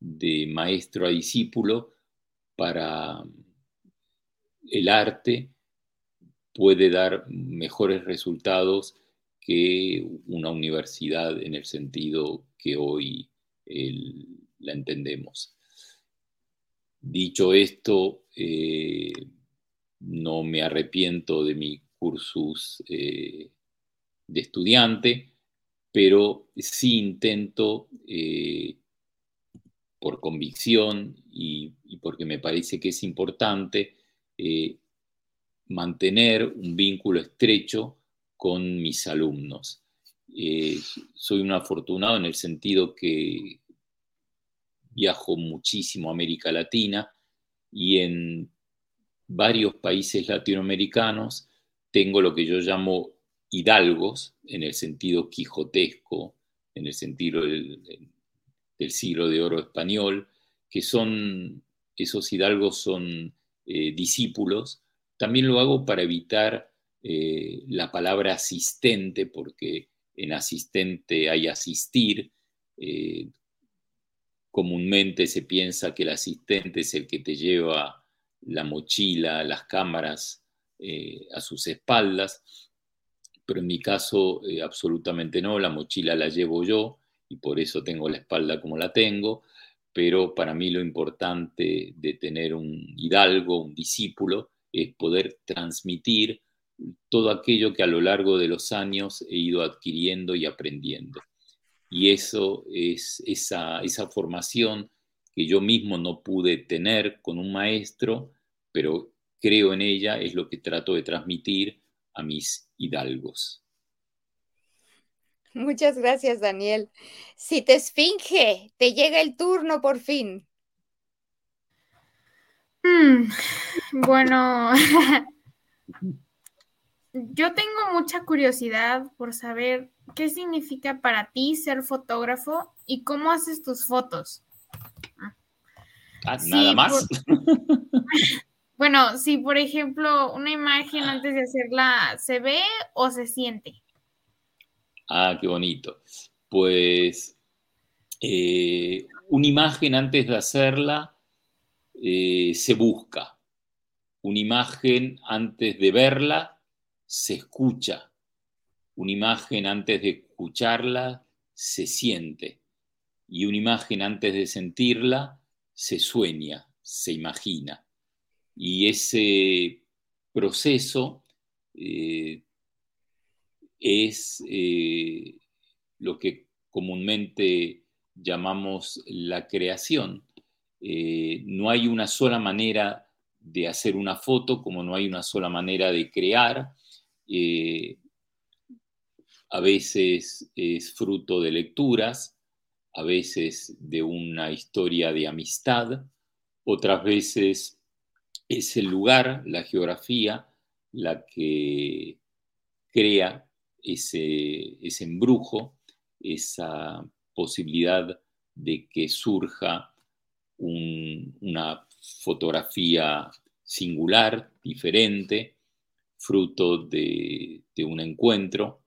de maestro a discípulo para el arte puede dar mejores resultados que una universidad en el sentido que hoy la entendemos. Dicho esto, eh, no me arrepiento de mi cursus eh, de estudiante. pero sí intento, eh, por convicción y, porque me parece que es importante, eh, mantener un vínculo estrecho con mis alumnos. Eh, soy un afortunado en el sentido que viajo muchísimo a América Latina y en varios países latinoamericanos tengo lo que yo llamo hidalgos, en el sentido quijotesco, en el sentido del, siglo de oro español, que son, esos hidalgos son eh, discípulos. También lo hago para evitar eh, la palabra asistente, porque en asistente hay asistir. Eh, comúnmente se piensa que el asistente es el que te lleva la mochila, las cámaras a sus espaldas pero en mi caso absolutamente no, la mochila la llevo yo y por eso tengo la espalda como la tengo, pero para mí lo importante de tener un hidalgo, un discípulo, es poder transmitir todo aquello que a lo largo de los años he ido adquiriendo y aprendiendo. Y eso es esa, esa formación que yo mismo no pude tener con un maestro, pero creo en ella, es lo que trato de transmitir a mis hidalgos. Muchas gracias, Daniel. Si te esfinge, te llega el turno por fin. Hmm, bueno, yo tengo mucha curiosidad por saber qué significa para ti ser fotógrafo y cómo haces tus fotos. Ah, nada más. Bueno, si por ejemplo una imagen antes de hacerla se ve o se siente. Ah, qué bonito. Pues eh, una imagen antes de hacerla eh, se busca. Una imagen antes de verla se escucha. Una imagen antes de escucharla se siente. Y una imagen antes de sentirla se sueña, se imagina. Y ese proceso eh, es eh, lo que comúnmente llamamos la creación. Eh, no hay una sola manera de hacer una foto como no hay una sola manera de crear. a veces es fruto de lecturas, a veces de una historia de amistad, otras veces es el lugar, la geografía, la que crea ese, embrujo, esa posibilidad de que surja una fotografía singular, diferente, fruto de, un encuentro.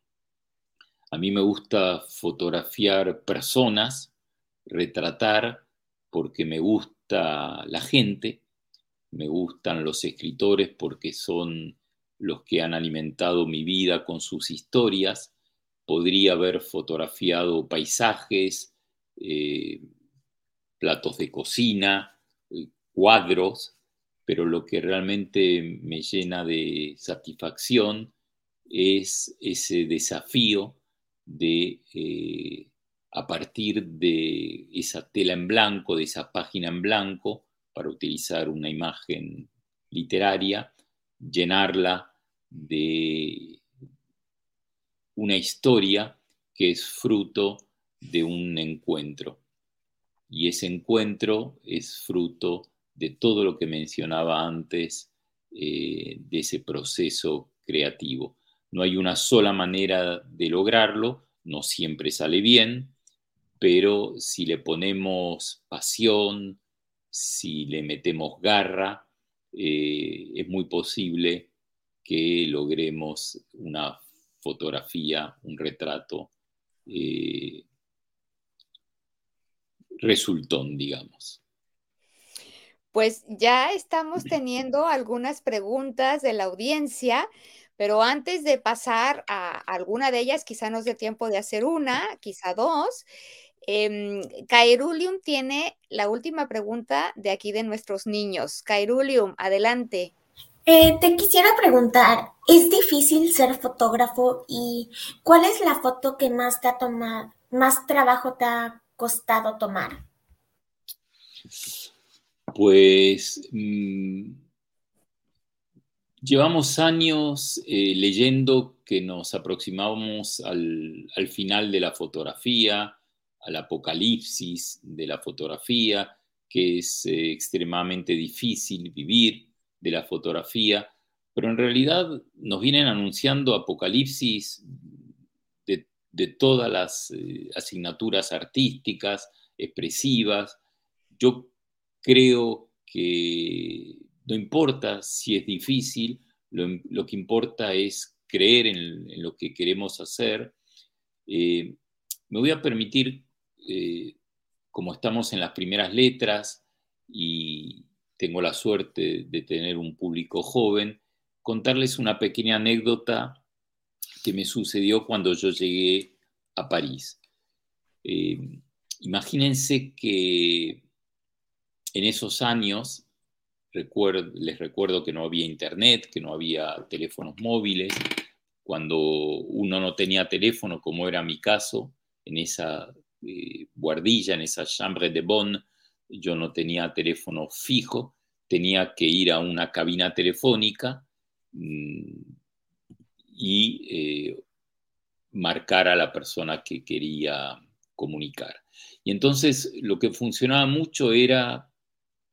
A mí me gusta fotografiar personas, retratar, porque me gusta la gente, me gustan los escritores porque son los que han alimentado mi vida con sus historias. Podría haber fotografiado paisajes, eh, platos de cocina, eh, cuadros, pero lo que realmente me llena de satisfacción es ese desafío de, eh, a partir de esa tela en blanco, de esa página en blanco, para utilizar una imagen literaria, llenarla de una historia que es fruto de un encuentro. Y ese encuentro es fruto de todo lo que mencionaba antes eh, de ese proceso creativo. No hay una sola manera de lograrlo, no siempre sale bien, pero si le ponemos pasión, si le metemos garra, eh, es muy posible que logremos una fotografía, un retrato eh, resultón, digamos. Pues ya estamos teniendo algunas preguntas de la audiencia, pero antes de pasar a alguna de ellas, quizá nos dé tiempo de hacer una, quizá dos. Eh, Cairulium tiene la última pregunta de aquí de nuestros niños. Cairulium, adelante. Eh, te quisiera preguntar, ¿es difícil ser fotógrafo y cuál es la foto que más te ha tomado, más trabajo te ha costado tomar? Pues mm, llevamos años eh, leyendo que nos aproximamos al, al final de la fotografía, al apocalipsis de la fotografía, que es eh, extremadamente difícil vivir de la fotografía, pero en realidad nos vienen anunciando apocalipsis de, todas las eh, asignaturas artísticas, expresivas. Yo creo que no importa si es difícil, lo, que importa es creer en, lo que queremos hacer. Eh, me voy a permitir eh, como estamos en las primeras letras y tengo la suerte de tener un público joven, contarles una pequeña anécdota que me sucedió cuando yo llegué a París. Eh, imagínense que en esos años, les recuerdo que no había internet, que no había teléfonos móviles, cuando uno no tenía teléfono, como era mi caso, en esa eh, guardilla, en esa chambre de Bonn, yo no tenía teléfono fijo, tenía que ir a una cabina telefónica mm, y eh, marcar a la persona que quería comunicar. Y entonces lo que funcionaba mucho era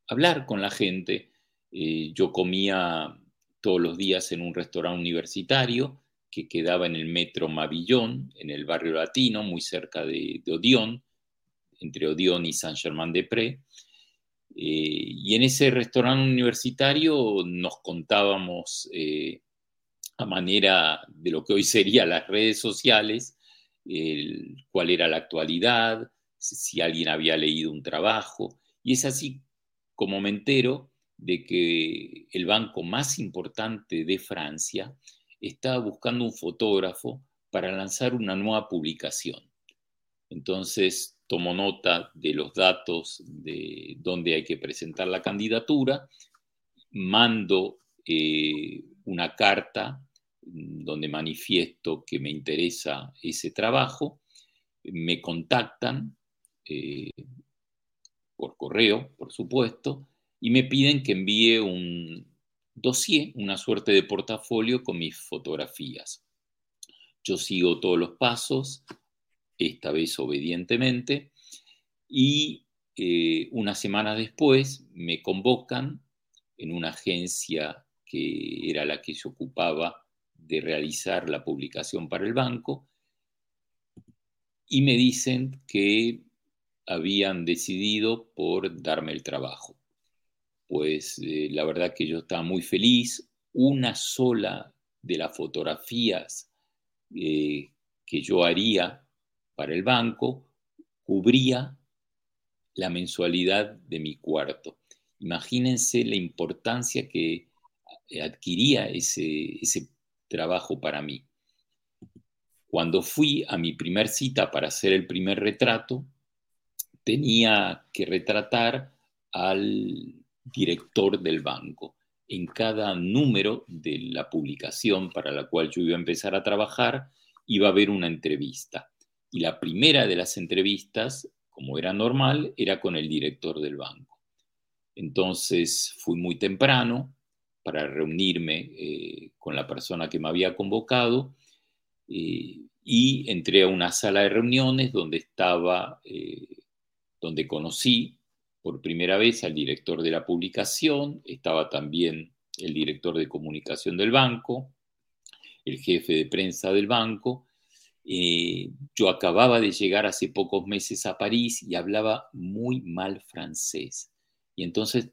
hablar con la gente. Eh, yo comía todos los días en un restaurante universitario que quedaba en el metro Mavillón, en el barrio latino, muy cerca de, Odión, entre Odión y Saint-Germain-des-Prés. Eh, y en ese restaurante universitario nos contábamos eh, a manera de lo que hoy serían las redes sociales, cuál era la actualidad, si alguien había leído un trabajo. Y es así como me entero de que el banco más importante de Francia estaba buscando un fotógrafo para lanzar una nueva publicación. Entonces tomo nota de los datos de dónde hay que presentar la candidatura, mando eh, una carta donde manifiesto que me interesa ese trabajo, me contactan eh, por correo, por supuesto, y me piden que envíe un, dossier, una suerte de portafolio con mis fotografías. Yo sigo todos los pasos, esta vez obedientemente, y eh, una semana después me convocan en una agencia que era la que se ocupaba de realizar la publicación para el banco, y me dicen que habían decidido por darme el trabajo pues eh, la verdad que yo estaba muy feliz. Una sola de las fotografías eh, que yo haría para el banco cubría la mensualidad de mi cuarto. Imagínense la importancia que adquiría ese, ese trabajo para mí. Cuando fui a mi primer cita para hacer el primer retrato, tenía que retratar al director del banco. En cada número de la publicación para la cual yo iba a empezar a trabajar, iba a haber una entrevista. Y la primera de las entrevistas, como era normal, era con el director del banco. Entonces fui muy temprano para reunirme eh, con la persona que me había convocado eh, y entré a una sala de reuniones donde estaba, eh, donde conocí por primera vez al director de la publicación, estaba también el director de comunicación del banco, el jefe de prensa del banco. Eh, yo acababa de llegar hace pocos meses a París y hablaba muy mal francés. Y entonces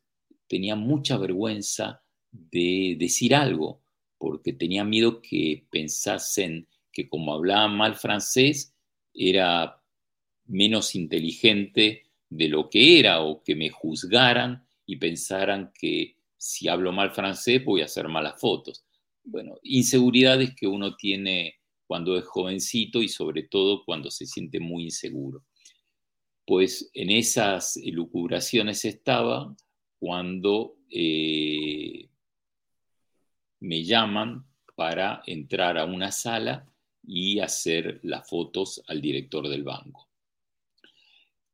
tenía mucha vergüenza de decir algo, porque tenía miedo que pensasen que como hablaba mal francés era menos inteligente de lo que era o que me juzgaran y pensaran que si hablo mal francés voy a hacer malas fotos. Bueno, inseguridades que uno tiene cuando es jovencito y sobre todo cuando se siente muy inseguro. Pues en esas elucubraciones estaba cuando eh, me llaman para entrar a una sala y hacer las fotos al director del banco.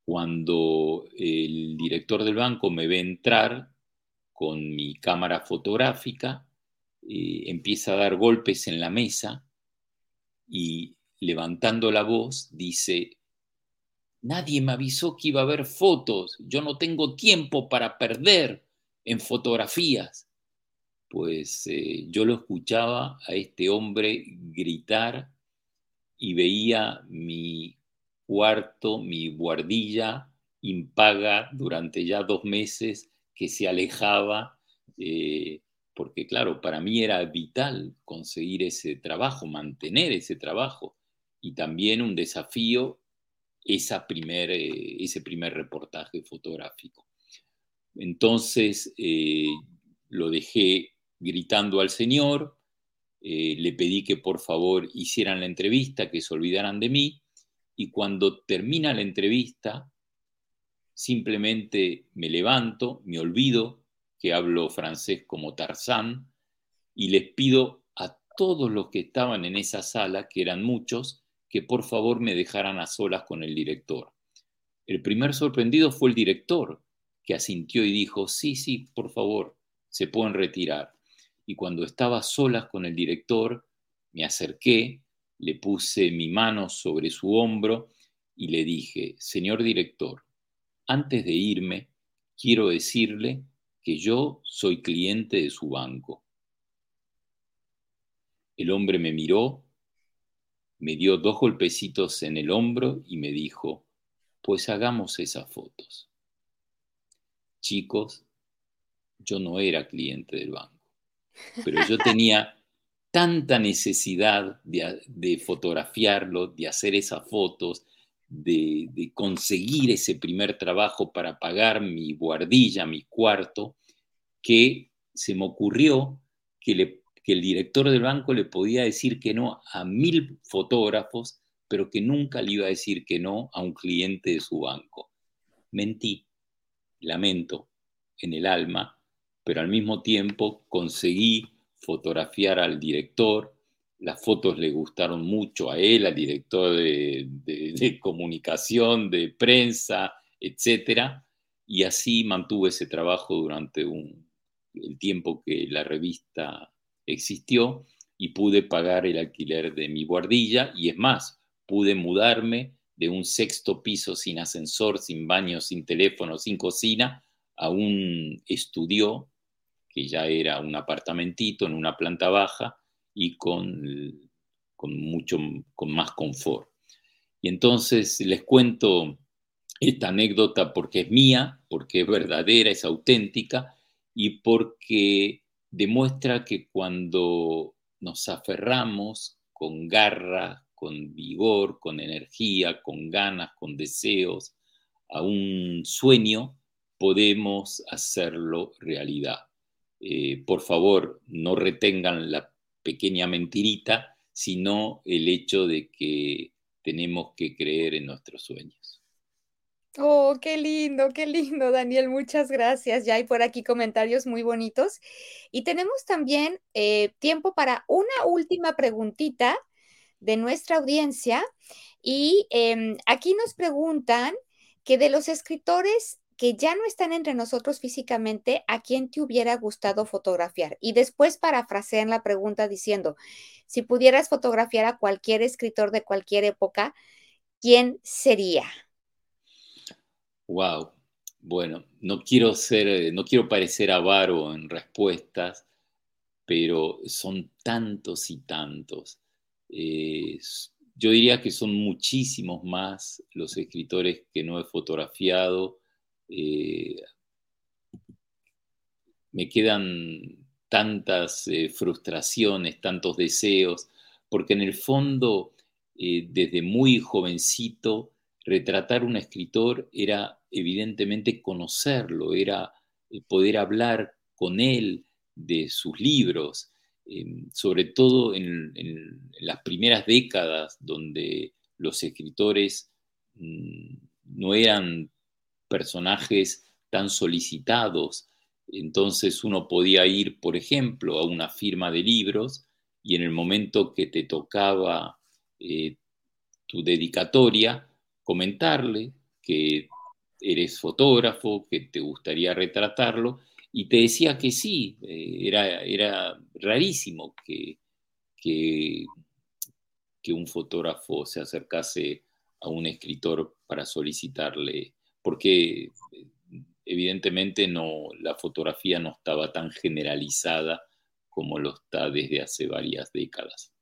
Cuando el director del banco me ve entrar con mi cámara fotográfica, eh, empieza a dar golpes en la mesa y levantando la voz dice, nadie me avisó que iba a haber fotos, yo no tengo tiempo para perder en fotografías. Pues eh, yo lo escuchaba a este hombre gritar y veía mi cuarto, mi guardilla impaga durante ya dos meses que se alejaba, eh, porque claro, para mí era vital conseguir ese trabajo, mantener ese trabajo y también un desafío esa primer, eh, ese primer reportaje fotográfico. Entonces eh, lo dejé gritando al Señor, le pedí que por favor hicieran la entrevista, que se olvidaran de mí, y cuando termina la entrevista, simplemente me levanto, me olvido que hablo francés como Tarzán, y les pido a todos los que estaban en esa sala, que eran muchos, que por favor me dejaran a solas con el director. El primer sorprendido fue el director, que asintió y dijo, sí, sí, por favor, se pueden retirar y cuando estaba solas con el director, me acerqué, le puse mi mano sobre su hombro y le dije, señor director, antes de irme, quiero decirle que yo soy cliente de su banco. El hombre me miró, me dio dos golpecitos en el hombro y me dijo, pues hagamos esas fotos. Chicos, yo no era cliente del banco pero yo tenía tanta necesidad de, fotografiarlo, de hacer esas fotos, de, conseguir ese primer trabajo para pagar mi guardilla, mi cuarto, que se me ocurrió que, que el director del banco le podía decir que no a mil fotógrafos, pero que nunca le iba a decir que no a un cliente de su banco. Mentí, lamento, en el alma, pero al mismo tiempo conseguí fotografiar al director, las fotos le gustaron mucho a él, al director de, comunicación, de prensa, etc. Y así mantuve ese trabajo durante el tiempo que la revista existió y pude pagar el alquiler de mi guardilla y es más, pude mudarme de un sexto piso sin ascensor, sin baño, sin teléfono, sin cocina, a un estudio que ya era un apartamentito en una planta baja y con, con mucho con más confort. Y entonces les cuento esta anécdota porque es mía, porque es verdadera, es auténtica y porque demuestra que cuando nos aferramos con garra, con vigor, con energía, con ganas, con deseos a un sueño, podemos hacerlo realidad. Eh, por favor, no retengan la pequeña mentirita, sino el hecho de que tenemos que creer en nuestros sueños. Oh, qué lindo, qué lindo, Daniel. Muchas gracias. Ya hay por aquí comentarios muy bonitos. Y tenemos también eh, tiempo para una última preguntita de nuestra audiencia. Y em, aquí nos preguntan que de los escritores que ya no están entre nosotros físicamente, ¿a quién te hubiera gustado fotografiar? Y después parafrasean la pregunta diciendo, si pudieras fotografiar a cualquier escritor de cualquier época, ¿quién sería? Wow. Bueno, no quiero ser, eh, no quiero parecer avaro en respuestas, pero son tantos y tantos. Eh, yo diría que son muchísimos más los escritores que no he fotografiado eh, me quedan tantas eh, frustraciones, tantos deseos, porque en el fondo, eh, desde muy jovencito, retratar un escritor era evidentemente conocerlo, era poder hablar con él de sus libros, sobre todo en, las primeras décadas donde los escritores mm, no eran personajes tan solicitados, Entonces uno podía ir, por ejemplo, a una firma de libros y en el momento que te tocaba eh, tu dedicatoria, comentarle que eres fotógrafo, que te gustaría retratarlo, y te decía que sí, eh, era, era rarísimo que, que, que, un fotógrafo se acercase a un escritor para solicitarle, porque evidentemente no, la fotografía no estaba tan generalizada como lo está desde hace varias décadas.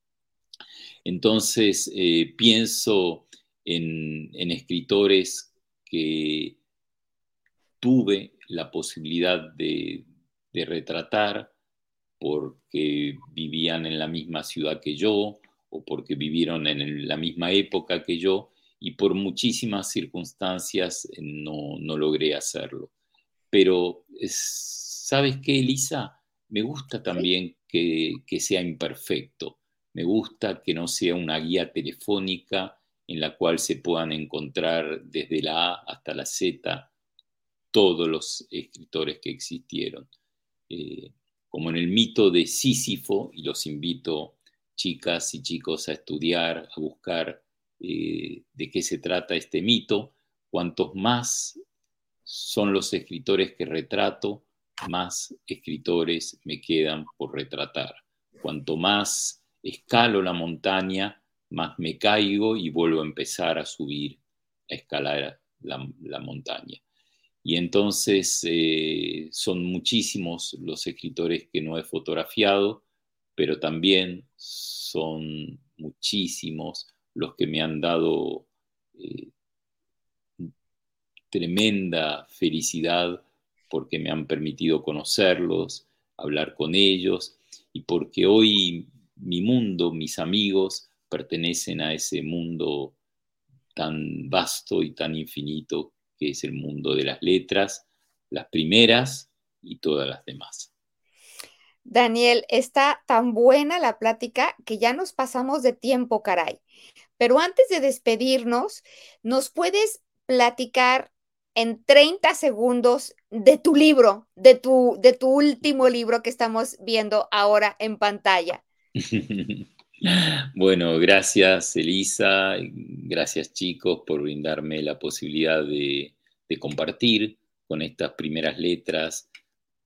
Entonces, eh, pienso en, escritores que tuve la posibilidad de, retratar porque vivían en la misma ciudad que yo o porque vivieron en la misma época que yo y por muchísimas circunstancias no, no logré hacerlo. Pero, ¿sabes qué, Elisa? Me gusta también que, que sea imperfecto. Me gusta que no sea una guía telefónica en la cual se puedan encontrar desde la A hasta la Z todos los escritores que existieron. Eh, como en el mito de Sísifo, y los invito, chicas y chicos, a estudiar, a buscar eh, de qué se trata este mito, cuantos más son los escritores que retrato, más escritores me quedan por retratar. Cuanto más escalo la montaña, más me caigo y vuelvo a empezar a subir, a escalar la, montaña. Y entonces eh, son muchísimos los escritores que no he fotografiado, pero también son muchísimos los que me han dado eh, tremenda felicidad porque me han permitido conocerlos, hablar con ellos y porque hoy mi mundo, mis amigos, pertenecen a ese mundo tan vasto y tan infinito que es el mundo de las letras, las primeras y todas las demás. Daniel, está tan buena la plática que ya nos pasamos de tiempo, caray. Pero antes de despedirnos, ¿nos puedes platicar en 30 segundos de tu libro, de tu, de tu último libro que estamos viendo ahora en pantalla? Bueno, gracias Elisa, gracias chicos por brindarme la posibilidad de, compartir con estas primeras letras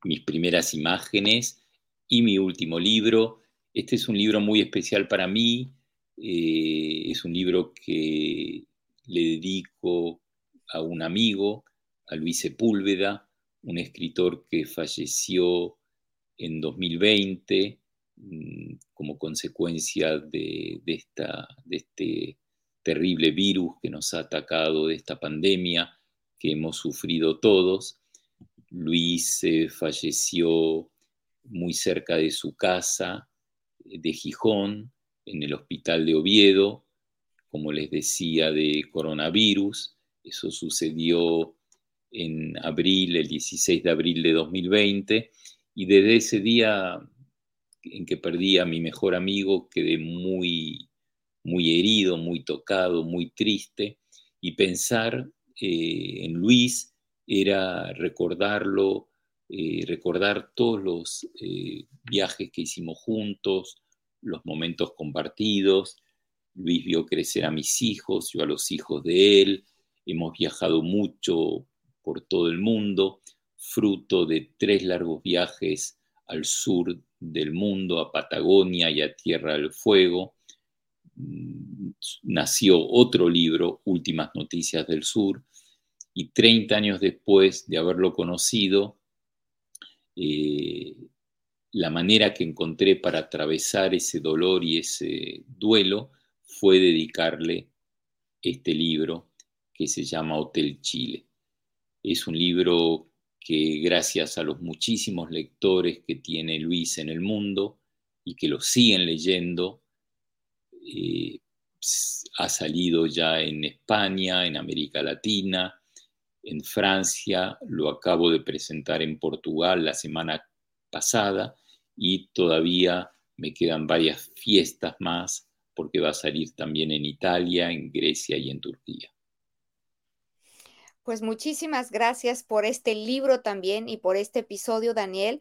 mis primeras imágenes y mi último libro. Este es un libro muy especial para mí, eh, es un libro que le dedico a un amigo, a Luis Sepúlveda, un escritor que falleció en 2020 Mm, como consecuencia de, esta, de este terrible virus que nos ha atacado, de esta pandemia que hemos sufrido todos. Luis eh, falleció muy cerca de su casa de Gijón, en el hospital de Oviedo, como les decía, de coronavirus. Eso sucedió en abril, el 16 de abril de 2020, y desde ese día en que perdí a mi mejor amigo, quedé muy, muy herido, muy tocado, muy triste, y pensar eh, en Luis era recordarlo, eh, recordar todos los eh, viajes que hicimos juntos, los momentos compartidos. Luis vio crecer a mis hijos, yo a los hijos de él. Hemos viajado mucho por todo el mundo, fruto de tres largos viajes al sur del mundo, a Patagonia y a Tierra del Fuego. Mm, nació otro libro, Últimas Noticias del Sur, y 30 años después de haberlo conocido, eh, la manera que encontré para atravesar ese dolor y ese duelo fue dedicarle este libro que se llama Hotel Chile. Es un libro que gracias a los muchísimos lectores que tiene Luis en el mundo y que lo siguen leyendo, eh, ha salido ya en España, en América Latina, en Francia, lo acabo de presentar en Portugal la semana pasada y todavía me quedan varias fiestas más porque va a salir también en Italia, en Grecia y en Turquía. Pues muchísimas gracias por este libro también y por este episodio, Daniel.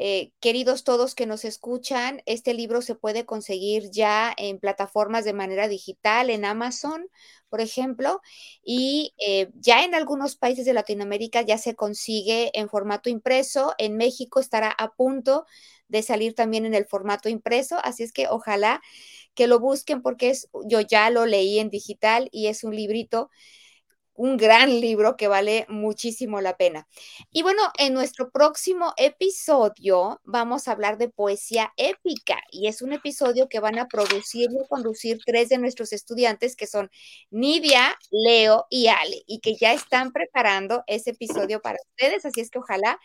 Eh, queridos todos que nos escuchan, este libro se puede conseguir ya en plataformas de manera digital, en Amazon, por ejemplo, y eh, ya en algunos países de Latinoamérica ya se consigue en formato impreso. En México estará a punto de salir también en el formato impreso, así es que ojalá que lo busquen porque es, yo ya lo leí en digital y es un librito un gran libro que vale muchísimo la pena. Y bueno, en nuestro próximo episodio vamos a hablar de poesía épica y es un episodio que van a producir y conducir tres de nuestros estudiantes que son Nidia, Leo y Ale y que ya están preparando ese episodio para ustedes, así es que ojalá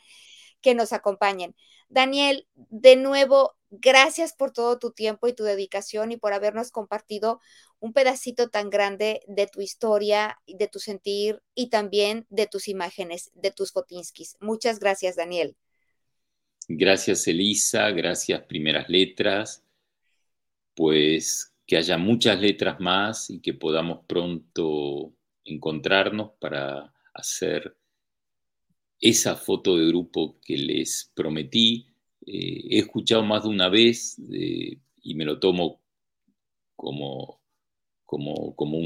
que nos acompañen. Daniel, de nuevo, gracias por todo tu tiempo y tu dedicación y por habernos compartido un pedacito tan grande de tu historia, de tu sentir y también de tus imágenes, de tus fotinskis. Muchas gracias, Daniel. Gracias, Elisa. Gracias, Primeras Letras. Pues que haya muchas letras más y que podamos pronto encontrarnos para hacer esa foto de grupo que les prometí. Eh, he escuchado más de una vez y me lo tomo como, como, como,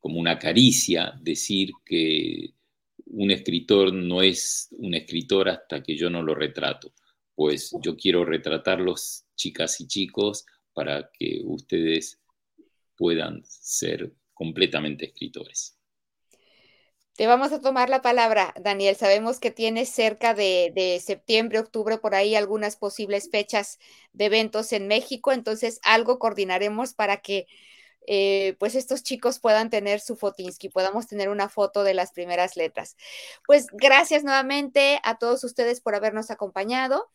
como una caricia decir que un escritor no es un escritor hasta que yo no lo retrato. Pues yo quiero retratarlos, chicas y chicos, para que ustedes puedan ser completamente escritores. Te vamos a tomar la palabra, Daniel. Sabemos que tienes cerca de, septiembre, octubre, por ahí algunas posibles fechas de eventos en México, entonces algo coordinaremos para que eh, pues estos chicos puedan tener su fotinsky, podamos tener una foto de las primeras letras. Pues gracias nuevamente a todos ustedes por habernos acompañado.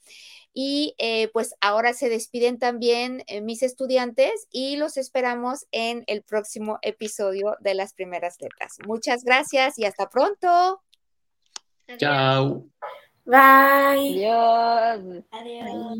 Y eh, pues ahora se despiden también eh, mis estudiantes y los esperamos en el próximo episodio de las primeras letras. Muchas gracias y hasta pronto. Chao. Bye. Adiós. Adiós.